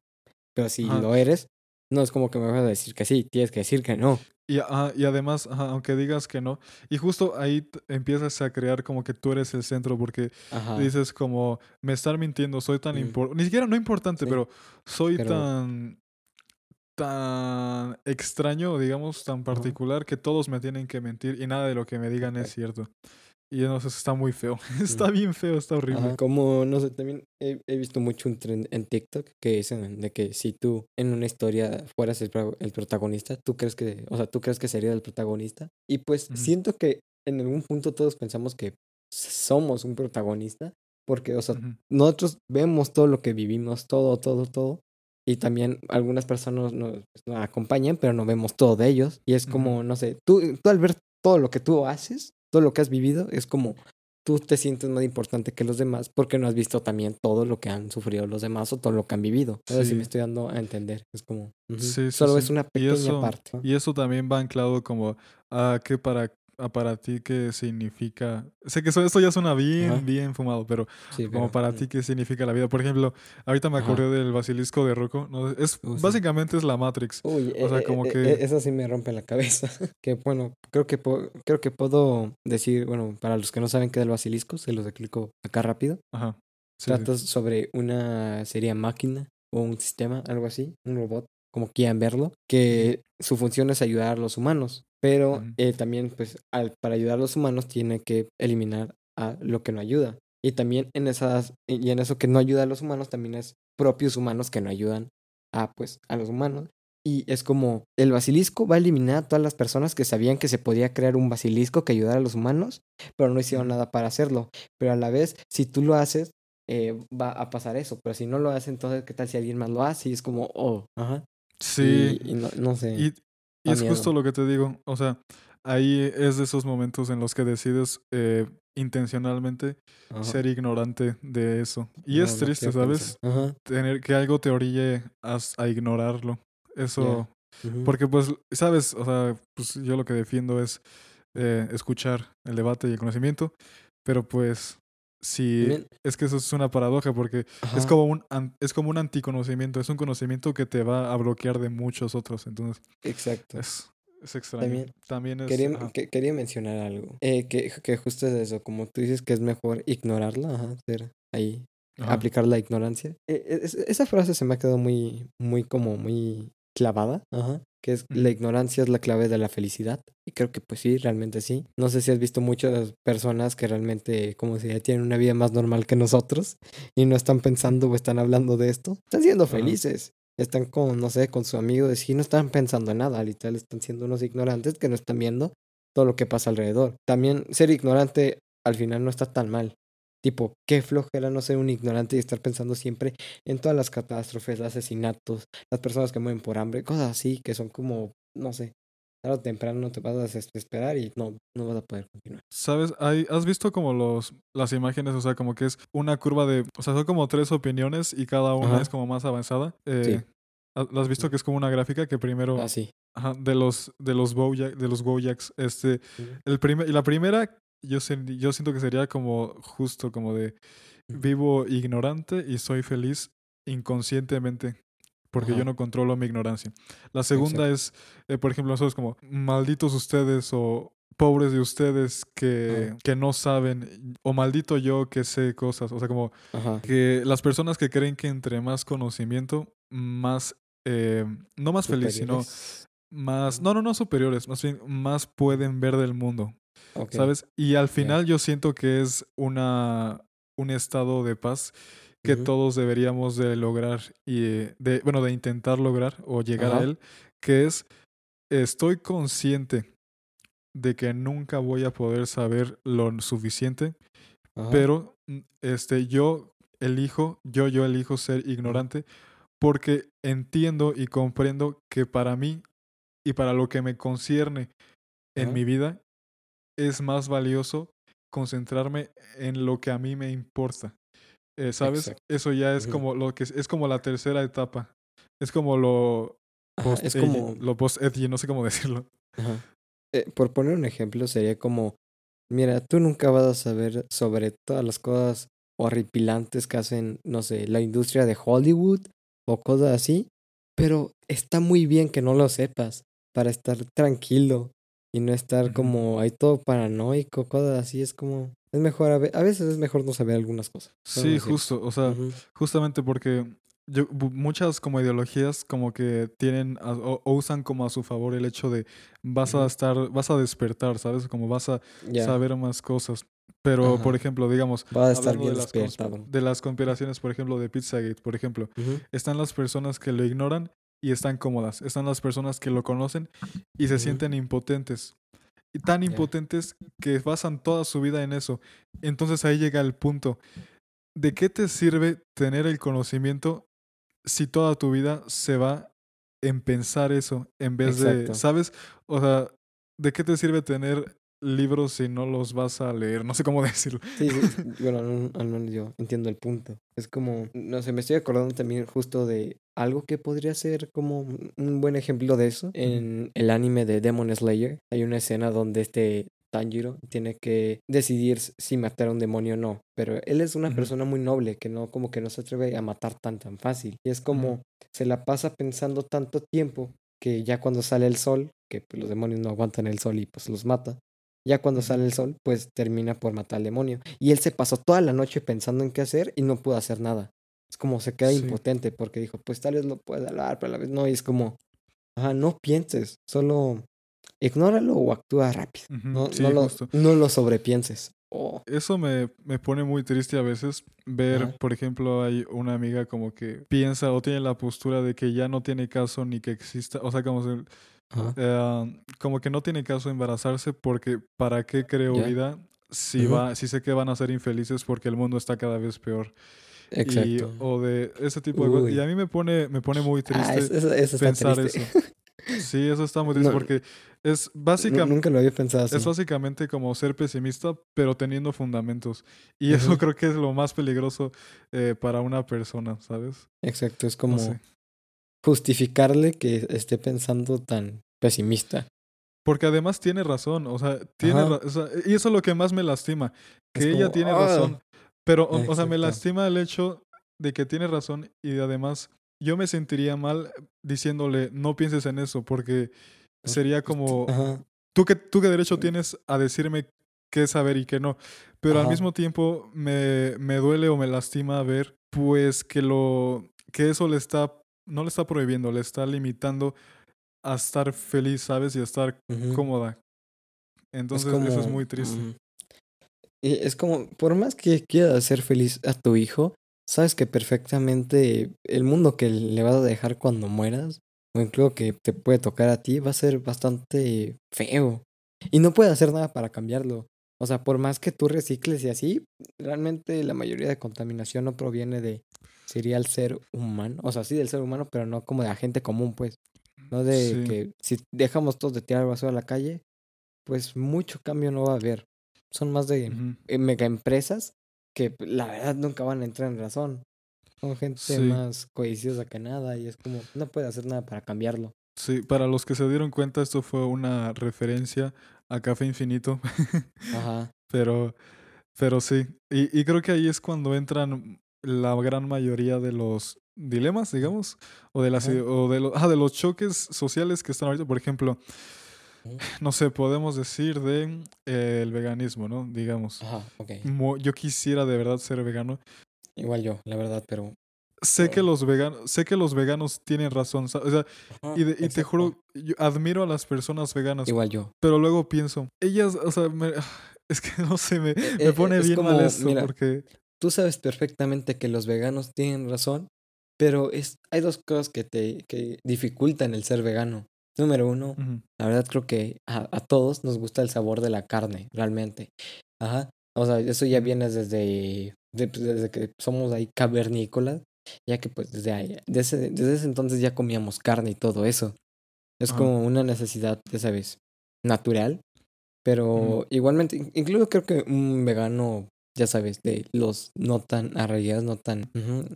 Pero si lo eres, no es como que me vas a decir que sí, tienes que decir que no. y, y además, ajá, aunque digas que no, y justo ahí empiezas a crear como que tú eres el centro, porque Ajá. dices como, me están mintiendo, soy tan Ujú. importante, ni siquiera no importante, Sí, pero soy pero- tan tan extraño, digamos, tan particular que todos me tienen que mentir y nada de lo que me digan es cierto. Y entonces está muy feo. está bien feo, está horrible. Ajá, Como, no sé, también he, he visto mucho un trend en TikTok que dicen de que si tú en una historia fueras el, el protagonista, tú crees que, o sea, tú crees que sería el protagonista. Y pues Ujú. siento que en algún punto todos pensamos que somos un protagonista, porque, o sea, Ujú. nosotros vemos todo lo que vivimos, todo, todo, todo. Y también algunas personas nos, nos acompañan, pero no vemos todo de ellos. Y es como, no sé, tú, tú al ver todo lo que tú haces, todo lo que has vivido, es como tú te sientes más importante que los demás porque no has visto también todo lo que han sufrido los demás o todo lo que han vivido. No sé si Sí. me estoy dando a entender. Es como, Sí, sí, solo es sí. una Y pequeña eso, parte. y eso también va anclado como a qué para, para ti qué significa. Sé que eso, esto ya suena bien, Ajá. bien fumado, pero Sí, como pero, para mm, ti qué significa la vida. Por ejemplo, ahorita me Ajá. acordé del basilisco de Rocco. ¿no? Es, Uh, sí. básicamente es la Matrix. Uy, O sea, eh, como eh, que- eh, eso sí me rompe la cabeza. que bueno, creo que, creo que puedo decir, bueno, para los que no saben qué es el basilisco, se los explico acá rápido. Ajá. Sí, sí. Trata sobre una sería máquina o un sistema, algo así, un robot, como quieran verlo, que su función es ayudar a los humanos, pero eh, también, pues, al, para ayudar a los humanos tiene que eliminar a lo que no ayuda. Y también en esas, y en eso que no ayuda a los humanos, también es propios humanos que no ayudan a, pues, a los humanos. Y es como, el basilisco va a eliminar a todas las personas que sabían que se podía crear un basilisco que ayudara a los humanos, pero no hicieron nada para hacerlo. Pero a la vez, si tú lo haces, eh, va a pasar eso. Pero si no lo hace, entonces, ¿qué tal si alguien más lo hace? Y es como, oh, ajá. Sí. Y, y no, no sé. Y, es justo lo que te digo. O sea, ahí es de esos momentos en los que decides eh, intencionalmente Ajá. ser ignorante de eso. Y No, es triste, ¿sabes? Tener que algo te orille a, a ignorarlo. Eso. Porque, pues, ¿sabes? O sea, pues yo lo que defiendo es eh, escuchar el debate y el conocimiento. Pero, pues, También- Es que eso es una paradoja porque es como un es como un anticonocimiento, es un conocimiento que te va a bloquear de muchos otros, entonces Exacto. es, es extraño. También También, es Quería, que- quería mencionar algo. Eh, que, que justo es eso, como tú dices que es mejor ignorarla, ajá, ser ahí, ajá. aplicar la ignorancia. Eh, es- esa frase se me ha quedado muy, muy como muy clavada, ajá, que es la ignorancia es la clave de la felicidad. Y creo que pues sí, realmente sí. No sé si has visto muchas personas que realmente, como si ya tienen una vida más normal que nosotros y no están pensando o están hablando de esto. Están siendo Ajá. felices. Están con, no sé, con su amigo de sí, no están pensando en nada, literal, están siendo unos ignorantes que no están viendo todo lo que pasa alrededor. También ser ignorante al final no está tan mal. Tipo, qué flojera no ser un ignorante y estar pensando siempre en todas las catástrofes, los asesinatos, las personas que mueren por hambre, cosas así que son como, no sé, tarde o temprano te vas a desesperar y no, no vas a poder continuar. ¿Sabes? Hay, ¿Has visto como los, las imágenes? O sea, como que es una curva de... O sea, son como tres opiniones y cada una Ajá. es como más avanzada. Eh, ¿has- ¿Lo has visto que es como una gráfica que primero... Así. ajá, de los de los Bojack, de los Gojaks, este... El primer, y la primera, yo, yo siento que sería como justo como de... Vivo ignorante y soy feliz inconscientemente. Porque yo no controlo mi ignorancia. La segunda es, eh, por ejemplo, nosotros como, malditos ustedes o pobres de ustedes que, Ajá. que no saben, o maldito yo que sé cosas. O sea, como Ajá. que las personas que creen que entre más conocimiento, más, eh, no más feliz, sino más, no, no, no superiores, más bien más pueden ver del mundo. ¿Sabes? Y al final yo siento que es una, un estado de paz que todos deberíamos de lograr y eh, de, bueno, de intentar lograr o llegar a él, que es estoy consciente de que nunca voy a poder saber lo suficiente, pero mm, este yo elijo, yo yo elijo ser ignorante porque entiendo y comprendo que para mí y para lo que me concierne en mi vida es más valioso concentrarme en lo que a mí me importa. Eh, ¿Sabes? Exacto. Eso ya es como lo que es, es como la tercera etapa. Es como lo post es como, lo post edgy, no sé cómo decirlo. ajá. Eh, por poner un ejemplo, sería como, mira, tú nunca vas a saber sobre todas las cosas horripilantes que hacen, no sé, la industria de Hollywood o cosas así, pero está muy bien que no lo sepas para estar tranquilo y no estar como ahí todo paranoico, cosas así, es como, es mejor, a, ve- a veces es mejor no saber algunas cosas. Sí, justo, o sea, justamente porque yo, muchas como ideologías como que tienen a- o, o usan como a su favor el hecho de vas a estar, vas a despertar, ¿sabes? Como vas a saber más cosas. Pero, por ejemplo, digamos, vas a estar bien de las, de las conspiraciones, por ejemplo, de Pizzagate, por ejemplo, están las personas que lo ignoran y están cómodas. Están las personas que lo conocen y se sienten impotentes. Y tan impotentes que basan toda su vida en eso. Entonces ahí llega el punto. ¿De qué te sirve tener el conocimiento si toda tu vida se va en pensar eso en vez de. ¿sabes? O sea, ¿de qué te sirve tener libros si no los vas a leer? No sé cómo decirlo. Sí, sí, sí, bueno, al al menos yo entiendo el punto. Es como, no sé, me estoy acordando también justo de algo que podría ser como un buen ejemplo de eso. En el anime de Demon Slayer hay una escena donde este Tanjiro tiene que decidir si matar a un demonio o no. Pero él es una persona muy noble que no, como que no se atreve a matar tan tan fácil. Y es como, se la pasa pensando tanto tiempo que ya cuando sale el sol, que pues, los demonios no aguantan el sol y pues los mata. Ya cuando sale el sol, pues termina por matar al demonio. Y él se pasó toda la noche pensando en qué hacer y no pudo hacer nada. Es como se queda Sí. impotente porque dijo, pues tal vez lo pueda hablar, pero a la vez no. Y es como, ajá, no pienses, solo ignóralo o actúa rápido. No, sí, no, lo, no lo sobrepienses. Oh, Eso me, me pone muy triste a veces ver, Ajá. por ejemplo, hay una amiga como que piensa o tiene la postura de que ya no tiene caso ni que exista, o sea, como, se- eh, como que no tiene caso embarazarse porque ¿para qué creo vida si, va, si sé que van a ser infelices porque el mundo está cada vez peor? Y, Exacto. o de ese tipo de cosas. Y a mí me pone, me pone muy Ah, triste eso- eso pensar triste. eso. Sí, eso está muy triste No, porque es básicamente... Nunca lo había pensado así. Es básicamente como ser pesimista, pero teniendo fundamentos. Y eso creo que es lo más peligroso eh, para una persona, ¿sabes? Exacto, es No como sé. Justificarle que esté pensando tan pesimista. Porque además tiene razón, o sea, tiene Ajá. ra- o sea, y eso es lo que más me lastima, Es que ella como, tiene "Ah". razón, pero, o, o sea, me lastima el hecho de que tiene razón y además yo me sentiría mal diciéndole, no pienses en eso, porque sería como, Ajá, ¿tú qué, tú qué derecho tienes a decirme qué saber y qué no? Pero al mismo tiempo me, me duele o me lastima ver, pues, que lo, que eso le está, no le está prohibiendo, le está limitando a estar feliz, ¿sabes? Y a estar cómoda. Es Entonces, como. eso es muy triste. ujú. Y es como, por más que quieras hacer feliz a tu hijo, sabes que perfectamente el mundo que le vas a dejar cuando mueras, o incluso que te puede tocar a ti, va a ser bastante feo. Y no puedes hacer nada para cambiarlo. O sea, por más que tú recicles y así, realmente la mayoría de contaminación no proviene de, sería el ser humano. O sea, sí del ser humano, pero no como de la gente común, pues. No de Sí. que si dejamos todos de tirar basura a la calle, pues mucho cambio no va a haber. Son más de eh, mega empresas que p- la verdad nunca van a entrar en razón. Son gente Sí. más codiciosa que nada y es como, no puede hacer nada para cambiarlo. Sí, para los que se dieron cuenta, esto fue una referencia a Café Infinito, Ajá. pero, pero sí. Y, y creo que ahí es cuando entran la gran mayoría de los dilemas, digamos, o de las o de los, ah, de los choques sociales que están ahorita. Por ejemplo, no sé, podemos decir de eh, el veganismo, ¿no? Digamos. Ajá, ok. Mo- Yo quisiera de verdad ser vegano. Igual yo, la verdad, pero... Sé que los veganos, sé que los veganos tienen razón, o sea, Ajá, y, de- y te juro, yo admiro a las personas veganas, Igual yo. pero luego pienso, ellas, o sea, me- es que no sé, me, Eh, me eh, pone bien mal esto, mira, porque, Tú sabes perfectamente que los veganos tienen razón, pero es, hay dos cosas que te que dificultan el ser vegano. Número uno, La verdad creo que a, a todos nos gusta el sabor de la carne, realmente. Ajá. O sea, eso ya viene desde, de- pues, desde que somos ahí cavernícolas, ya que pues desde ahí, desde, desde ese entonces ya comíamos carne y todo eso. Es como una necesidad, ya sabes, natural, pero igualmente, in- incluso creo que un vegano, ya sabes, de los no tan arraigados, no tan,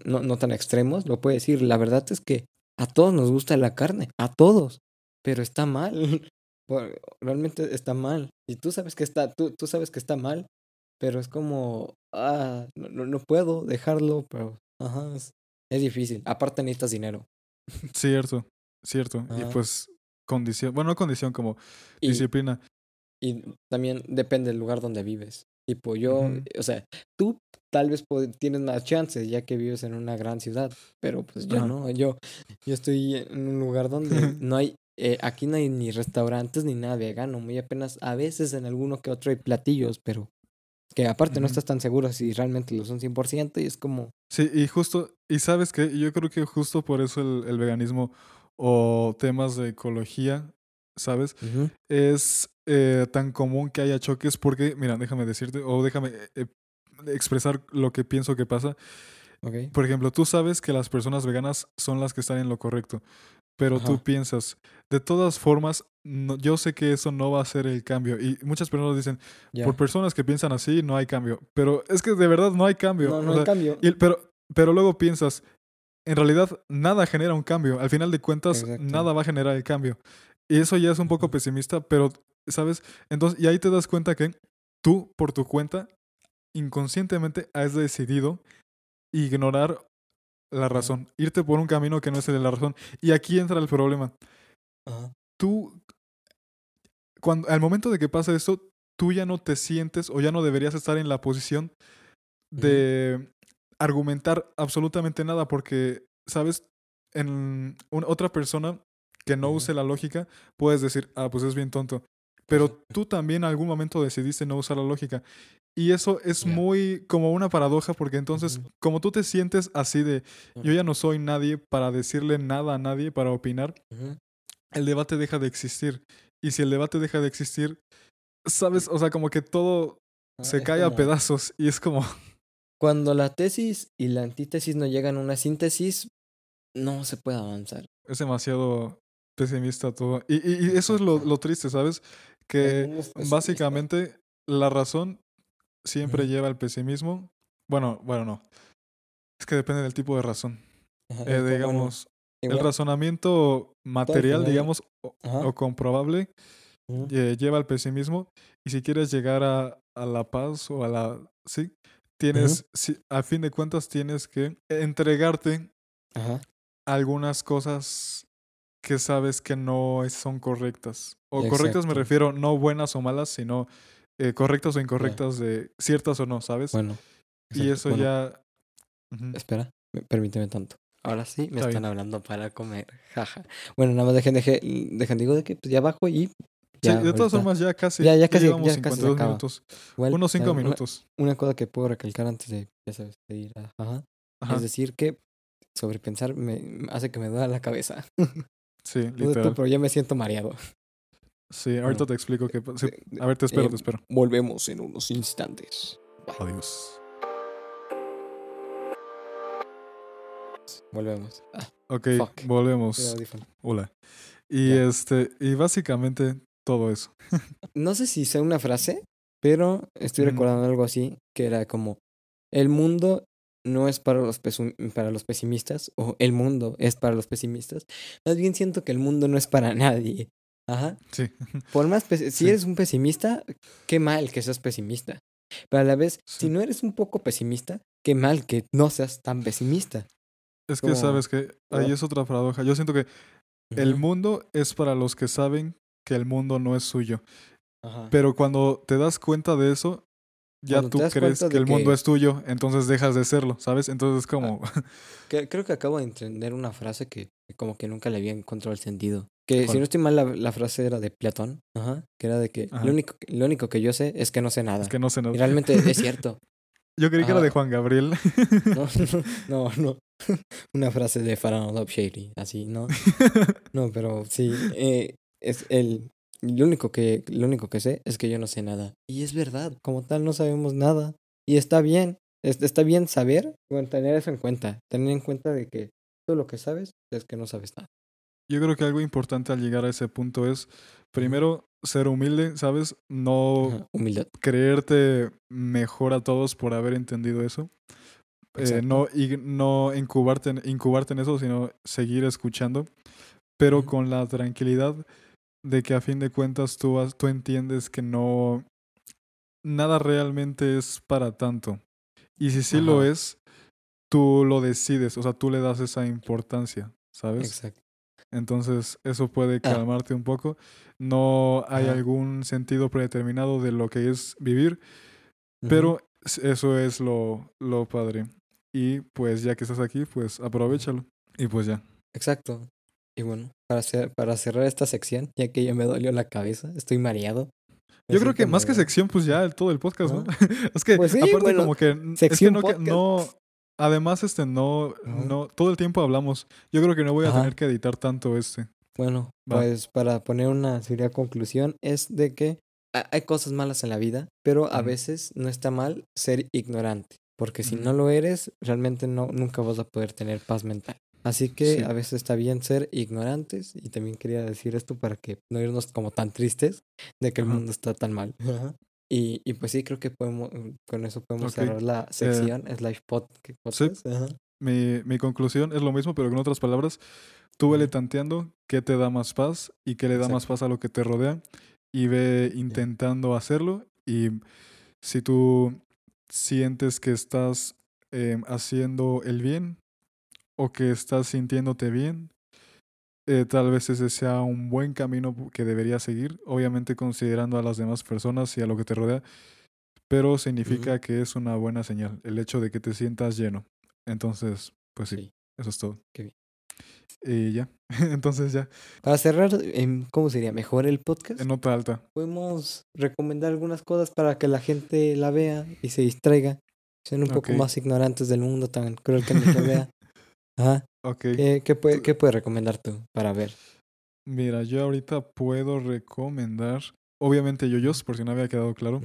no, no tan extremos, lo puede decir. La verdad es que a todos nos gusta la carne, a todos, pero está mal. Realmente está mal. Y tú sabes que está, tú, tú sabes que está mal, pero es como, ah, no, no, no puedo dejarlo, pero, ajá, es, es difícil. Aparte necesitas dinero. cierto, cierto, y pues condición, bueno, no condición como Y, disciplina, y también depende del lugar donde vives. Tipo, yo, o sea, tú tal vez tienes más chances ya que vives en una gran ciudad, pero pues yo no, yo, yo estoy en un lugar donde no hay, eh, aquí no hay ni restaurantes ni nada vegano, muy apenas, a veces en alguno que otro hay platillos, pero que aparte no estás tan seguro si realmente lo son 100% y es como, Sí, y justo, y sabes que yo creo que justo por eso el, el veganismo o temas de ecología, ¿sabes? Es eh, tan común que haya choques porque, mira, déjame decirte, o déjame eh, eh, expresar lo que pienso que pasa. ok, Por ejemplo, tú sabes que las personas veganas son las que están en lo correcto, pero tú piensas, de todas formas, no- yo sé que eso no va a ser el cambio. Y muchas personas dicen, por personas que piensan así, no hay cambio. Pero es que de verdad no hay cambio. No, o no hay cambio. y- pero, pero luego piensas, en realidad nada genera un cambio. Al final de cuentas, Exacto. nada va a generar el cambio. Y eso ya es un poco pesimista, pero, ¿sabes? Entonces, y ahí te das cuenta que tú, por tu cuenta, inconscientemente has decidido ignorar la razón, irte por un camino que no es el de la razón. Y aquí entra el problema. Ajá. Tú, cuando, al momento de que pasa esto, tú ya no te sientes o ya no deberías estar en la posición de argumentar absolutamente nada porque, ¿sabes? En otra persona que no use la lógica, puedes decir, ah, pues es bien tonto. pero tú también en algún momento decidiste no usar la lógica. Y eso es muy como una paradoja porque entonces, como tú te sientes así de, yo ya no soy nadie para decirle nada a nadie, para opinar, el debate deja de existir. Y si el debate deja de existir, sabes, o sea, como que todo Ah, se cae a pedazos y es como, Cuando la tesis y la antítesis no llegan a una síntesis, no se puede avanzar. es demasiado pesimista todo. Y, y- y eso es lo, lo triste, ¿sabes? Que básicamente la razón siempre lleva al pesimismo. Bueno, bueno, no. Es que depende del tipo de razón. Ajá, Eh, digamos, el razonamiento material, digamos, o, comprobable, eh, lleva al pesimismo. Y si quieres llegar a, a la paz o a la... Sí, tienes, sí, a fin de cuentas tienes que entregarte Ajá. algunas cosas que sabes que no son correctas. O correctas me refiero no buenas o malas, sino eh, correctas o incorrectas de ciertas o no, ¿sabes? Bueno. y eso Bueno, ya... Espera, me- permíteme tanto. Ahora sí, me Está están bien. hablando para comer. Jaja. Bueno, nada más dejen, dejen, dejen digo de que pues, ya bajo y Sí, ya. de todas ahorita- formas ya casi, Ya- ya casi- llevamos ya casi se 52 acaba. minutos. igual, Unos 5 ah, una- minutos. Una, cosa que puedo recalcar antes de, ya sabes, de ir a. Ajá. Ajá. Es decir, que sobrepensar me hace que me duela la cabeza. Sí, tú, literal. pero ya me siento mareado. Sí, ahorita Bueno. te explico qué... pa- sí, De- de- A ver, te espero, eh, te espero. Volvemos en unos instantes. Adiós. Volvemos. Ah, Ok, Fuck. volvemos. Hola. Y este, y básicamente todo eso. No sé si sea una frase, pero estoy Ujú. recordando algo así, que era como, el mundo no es para los, para los pesimistas, o el mundo es para los pesimistas. Más bien siento que el mundo no es para nadie. Ajá. Sí. Por más, si Sí. eres un pesimista, qué mal que seas pesimista. Pero a la vez, Sí. si no eres un poco pesimista, qué mal que no seas tan pesimista. Es que Como- sabes que ahí es otra paradoja. Yo siento que el mundo es para los que saben que el mundo no es suyo. Ajá. Pero cuando te das cuenta de eso, ya Cuando tú crees que el mundo es tuyo, entonces dejas de serlo, ¿sabes? Entonces es como... Que- creo que acabo de entender una frase que que como que nunca le había encontrado el sentido. Que si no estoy mal, la, la frase era de Platón, ajá, que era de que Ajá. lo único, que- lo único que yo sé es que no sé nada. es que no sé nada. Y realmente es cierto. Yo creí que era de. Juan Gabriel. No, no, no. Una frase de Love Shady, así, ¿no? No, pero sí, eh, es el, lo único que, lo único que sé es que yo no sé nada. Y es verdad, como tal no sabemos nada. Y está bien, es- está bien saber, bueno, tener eso en cuenta, tener en cuenta de que todo lo que sabes es que no sabes nada. Yo creo que algo importante al llegar a ese punto es, primero, ser humilde, ¿sabes? No Ajá, Humildad. creerte mejor a todos por haber entendido eso. Eh, no, y no incubarte, en- incubarte en eso, sino seguir escuchando, pero con la tranquilidad de que a fin de cuentas tú, has- tú entiendes que no, nada realmente es para tanto. Y si sí lo es, tú lo decides, o sea, tú le das esa importancia, ¿sabes? Exacto. Entonces, eso puede Ah. calmarte un poco. No hay algún sentido predeterminado de lo que es vivir, pero eso es lo, lo padre. Y pues ya que estás aquí, pues aprovechalo. Y pues ya. Exacto. Y bueno, para, cer- para cerrar esta sección, ya que ya me dolió la cabeza, estoy mareado. Yo creo que más que sección, pues ya el- todo el podcast, ¿no? es que Pues sí, aparte bueno, como que n- es que sección no, que- no además este no no todo el tiempo hablamos. Yo creo que no voy a Ajá. tener que editar tanto este. Bueno, Va. pues para poner una seria conclusión es de que ha- hay cosas malas en la vida, pero a veces no está mal ser ignorante, porque si no lo eres, realmente no nunca vas a poder tener paz mental. Así que Sí. a veces está bien ser ignorantes y también quería decir esto para que no irnos como tan tristes de que el Ajá. mundo está tan mal. Y, y pues sí, creo que podemos, con eso podemos Ok, cerrar la sección Slash pod- Podcast. Ajá. Mi, mi conclusión es lo mismo, pero con otras palabras. Tú vele tanteando qué te da más paz y qué le da más Exacto. paz a lo que te rodea y ve intentando hacerlo. Y si tú sientes que estás em, haciendo el bien o que estás sintiéndote bien, eh, tal vez ese sea un buen camino que deberías seguir, obviamente considerando a las demás personas y a lo que te rodea, pero significa que es una buena señal el hecho de que te sientas lleno. Entonces, pues sí, Sí. eso es todo. Qué bien. Y ya. Entonces ya, Para cerrar, em, ¿cómo sería? ¿Mejor el podcast? en nota alta. Podemos recomendar algunas cosas para que la gente la vea y se distraiga. Sean un poco más ignorantes del mundo tan cruel que nos vea. Ajá. Ok. ¿Qué, qué, puede- qué puedes recomendar tú para ver? Mira, yo ahorita puedo recomendar. Obviamente Yoyos, por si no había quedado claro.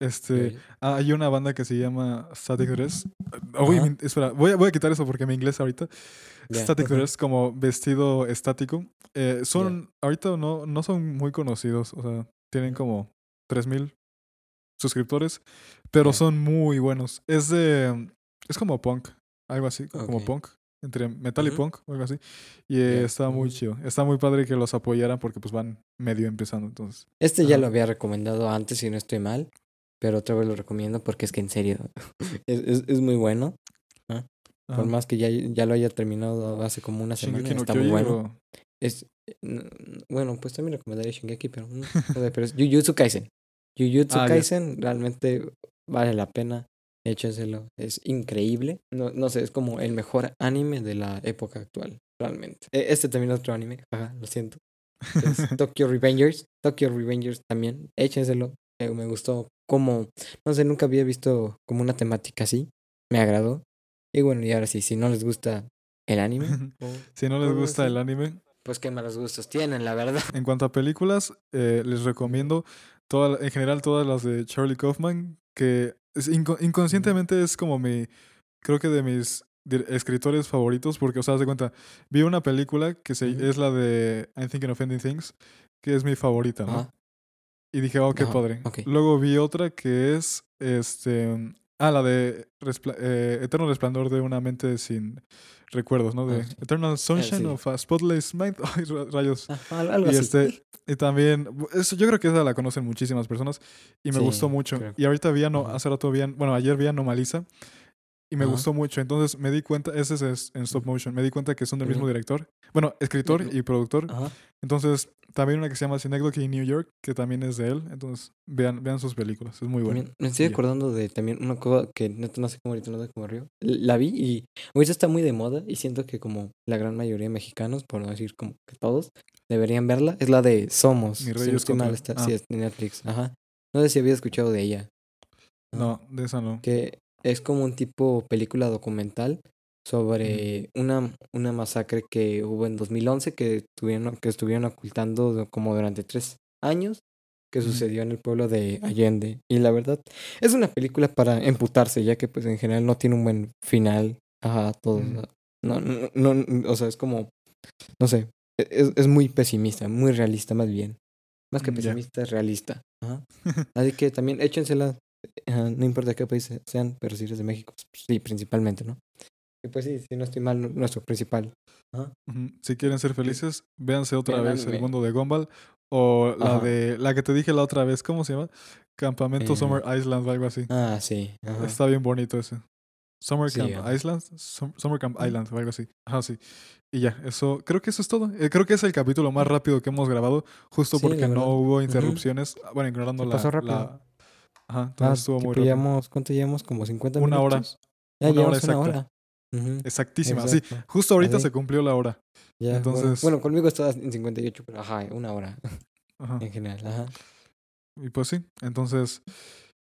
Este, hay una banda que se llama Static Dress. Espera, voy a, voy a quitar eso porque mi inglés ahorita. Static ajá. Dress como vestido estático. Eh, son, ahorita no, no son muy conocidos, o sea, tienen como 3000 suscriptores, pero son muy buenos. Es de, es como punk, algo así, como punk, entre metal y punk, o algo así. Y eh, está muy chido. Está muy padre que los apoyaran porque pues van medio empezando, entonces. Este ya lo había recomendado antes si no estoy mal, pero otra vez lo recomiendo porque es que en serio es, es, es muy bueno. Ajá. Por más que ya, ya lo haya terminado hace como una semana, Shingeki no está muy bueno. o- Es, bueno, pues también recomendaría Shingeki, pero, pero es Jujutsu Kaisen. Jujutsu Ah. Kaisen realmente vale la pena. Échenselo. Es increíble. No, no sé, es como el mejor anime de la época actual, realmente. E- Este también es otro anime, ajá, lo siento. Es Tokyo Revengers. Tokyo Revengers también. Échenselo. Eh, me gustó como, no sé, nunca había visto como una temática así. Me agradó. Y bueno, y ahora sí, si no les gusta el anime, o- si no les gusta así, el anime, pues qué malos gustos tienen, la verdad. En cuanto a películas, eh, les recomiendo toda, en general todas las de Charlie Kaufman, que es inconscientemente es como mi, creo que de mis escritores favoritos, porque, o sea, haz de cuenta, vi una película que se, es la de I'm Thinking of Ending Things, que es mi favorita, ¿no? Y dije, oh, qué padre. Luego vi otra que es, este, ah, la de eh, Eterno Resplandor de una mente sin recuerdos, ¿no? De Ah, sí. Eternal Sunshine sí. of a Spotless Mind. Ay, ra- rayos. Ah, algo Y así. este, y también, eso, yo creo que esa la conocen muchísimas personas y me Sí, gustó mucho. creo. Y ahorita vi, Ajá. hace rato vi, bueno, ayer vi Anomalisa y me Ajá. gustó mucho. Entonces me di cuenta, ese es en stop motion, me di cuenta que son del mismo director, bueno, escritor y productor. Ajá. Entonces, también una que se llama Synecdoche in New York, que también es de él. Entonces, vean, vean sus películas, es muy bueno. También me estoy acordando de también una cosa que no sé cómo ahorita no sé cómo río. La vi y ahorita está muy de moda y siento que como la gran mayoría de mexicanos, por no decir como que todos, deberían verla. Es la de Somos. Mi Si no estoy mal, está, ah. sí, es de Netflix. Ajá. No sé si había escuchado de ella. Ajá. No, de esa no. Que es como un tipo película documental sobre una, una masacre que hubo en 2011 que, tuvieron, que estuvieron ocultando como durante tres años que sucedió en el pueblo de Allende. Y la verdad, es una película para emputarse, ya que pues en general no tiene un buen final. Ajá, todo. No, no, o sea, es como, no sé, e- es, es muy pesimista, muy realista más bien. Más que Mm, pesimista, es realista. Ajá. Así que también échensela, ajá, no importa qué país sean, pero si eres de México, pues, sí, principalmente, ¿no? Y pues sí, si no estoy mal, nu- nuestro principal. Ajá. Si quieren ser felices, véanse otra vez El. Mundo de Gumball. O la Ajá. de la que te dije la otra vez, ¿cómo se llama? Campamento Eh, Summer Island o algo así. Ah, sí. Ajá. Está bien bonito ese. Summer Camp. Island. Sum- Summer Camp. Island o algo así. Ajá, sí. Y ya, eso, creo que eso es todo. Eh, creo que es el capítulo más rápido que hemos grabado, justo Sí, porque no hubo interrupciones. Ah, Bueno, ignorando Se la, pasó rápido. la- Ajá, Ah, entonces estuvo muy rápido. llevamos, ¿Cuánto llevamos? ¿Como 50 Una hora. Ya Una hora llevamos una exacta. Exactísima, sí. exacto. Justo ahorita se cumplió la hora. Ya, bueno. Entonces- Bueno, conmigo estaba en 58, pero ajá, una hora Ajá. en general. Ajá. Y pues sí, entonces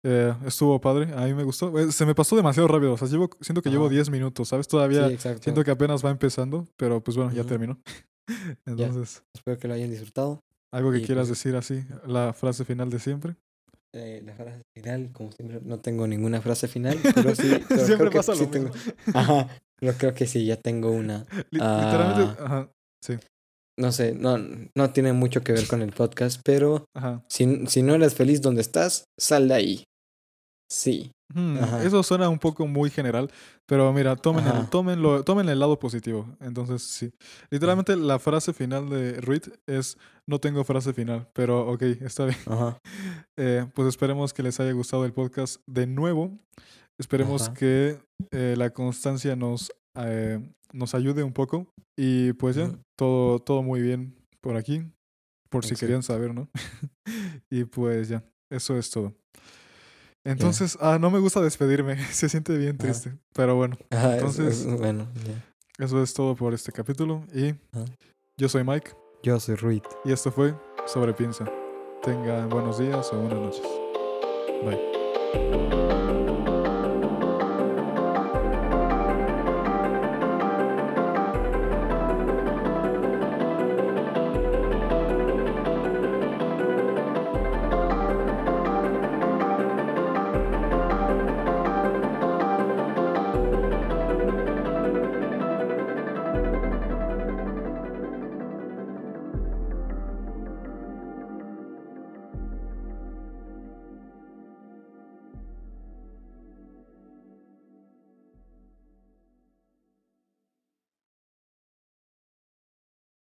eh, estuvo padre, a mí me gustó. Eh, Se me pasó demasiado rápido, o sea, llevo, siento que llevo Ajá. 10 minutos, ¿sabes? Todavía Sí, siento que apenas va empezando, pero pues bueno, ya terminó. Entonces, Espero que lo hayan disfrutado. algo que Y, quieras pues- decir así, la frase final de siempre. Eh, la frase final, como siempre, no tengo ninguna frase final, pero sí. pero Siempre creo que pasa sí tengo. Ajá, pero creo que sí, ya tengo una. Li- Ah. Literalmente, ajá, No sé, no, no tiene mucho que ver con el podcast, pero ajá. si, si no eres feliz donde estás, sal de ahí. Sí. Hmm, eso suena un poco muy general, pero mira, tomen el, tómenlo, tomen el lado positivo. Entonces, sí. Literalmente la frase final de Ruiz es no tengo frase final, pero ok, está bien. Eh, pues esperemos que les haya gustado el podcast de nuevo. Esperemos Ajá. que eh, la constancia nos, eh, nos ayude un poco. Y pues ya, Ujú. todo, todo muy bien por aquí. Por si querían saber, ¿no? y pues ya, eso es todo. Entonces, ah, no me gusta despedirme. Se siente bien Ajá. triste. Pero bueno, Ajá, Entonces- es- bueno, ya. eso es todo por este capítulo. Y Ah. yo soy Mike. Yo soy Ruiz. Y esto fue Sobrepiensa. Tengan buenos días o buenas noches. Bye.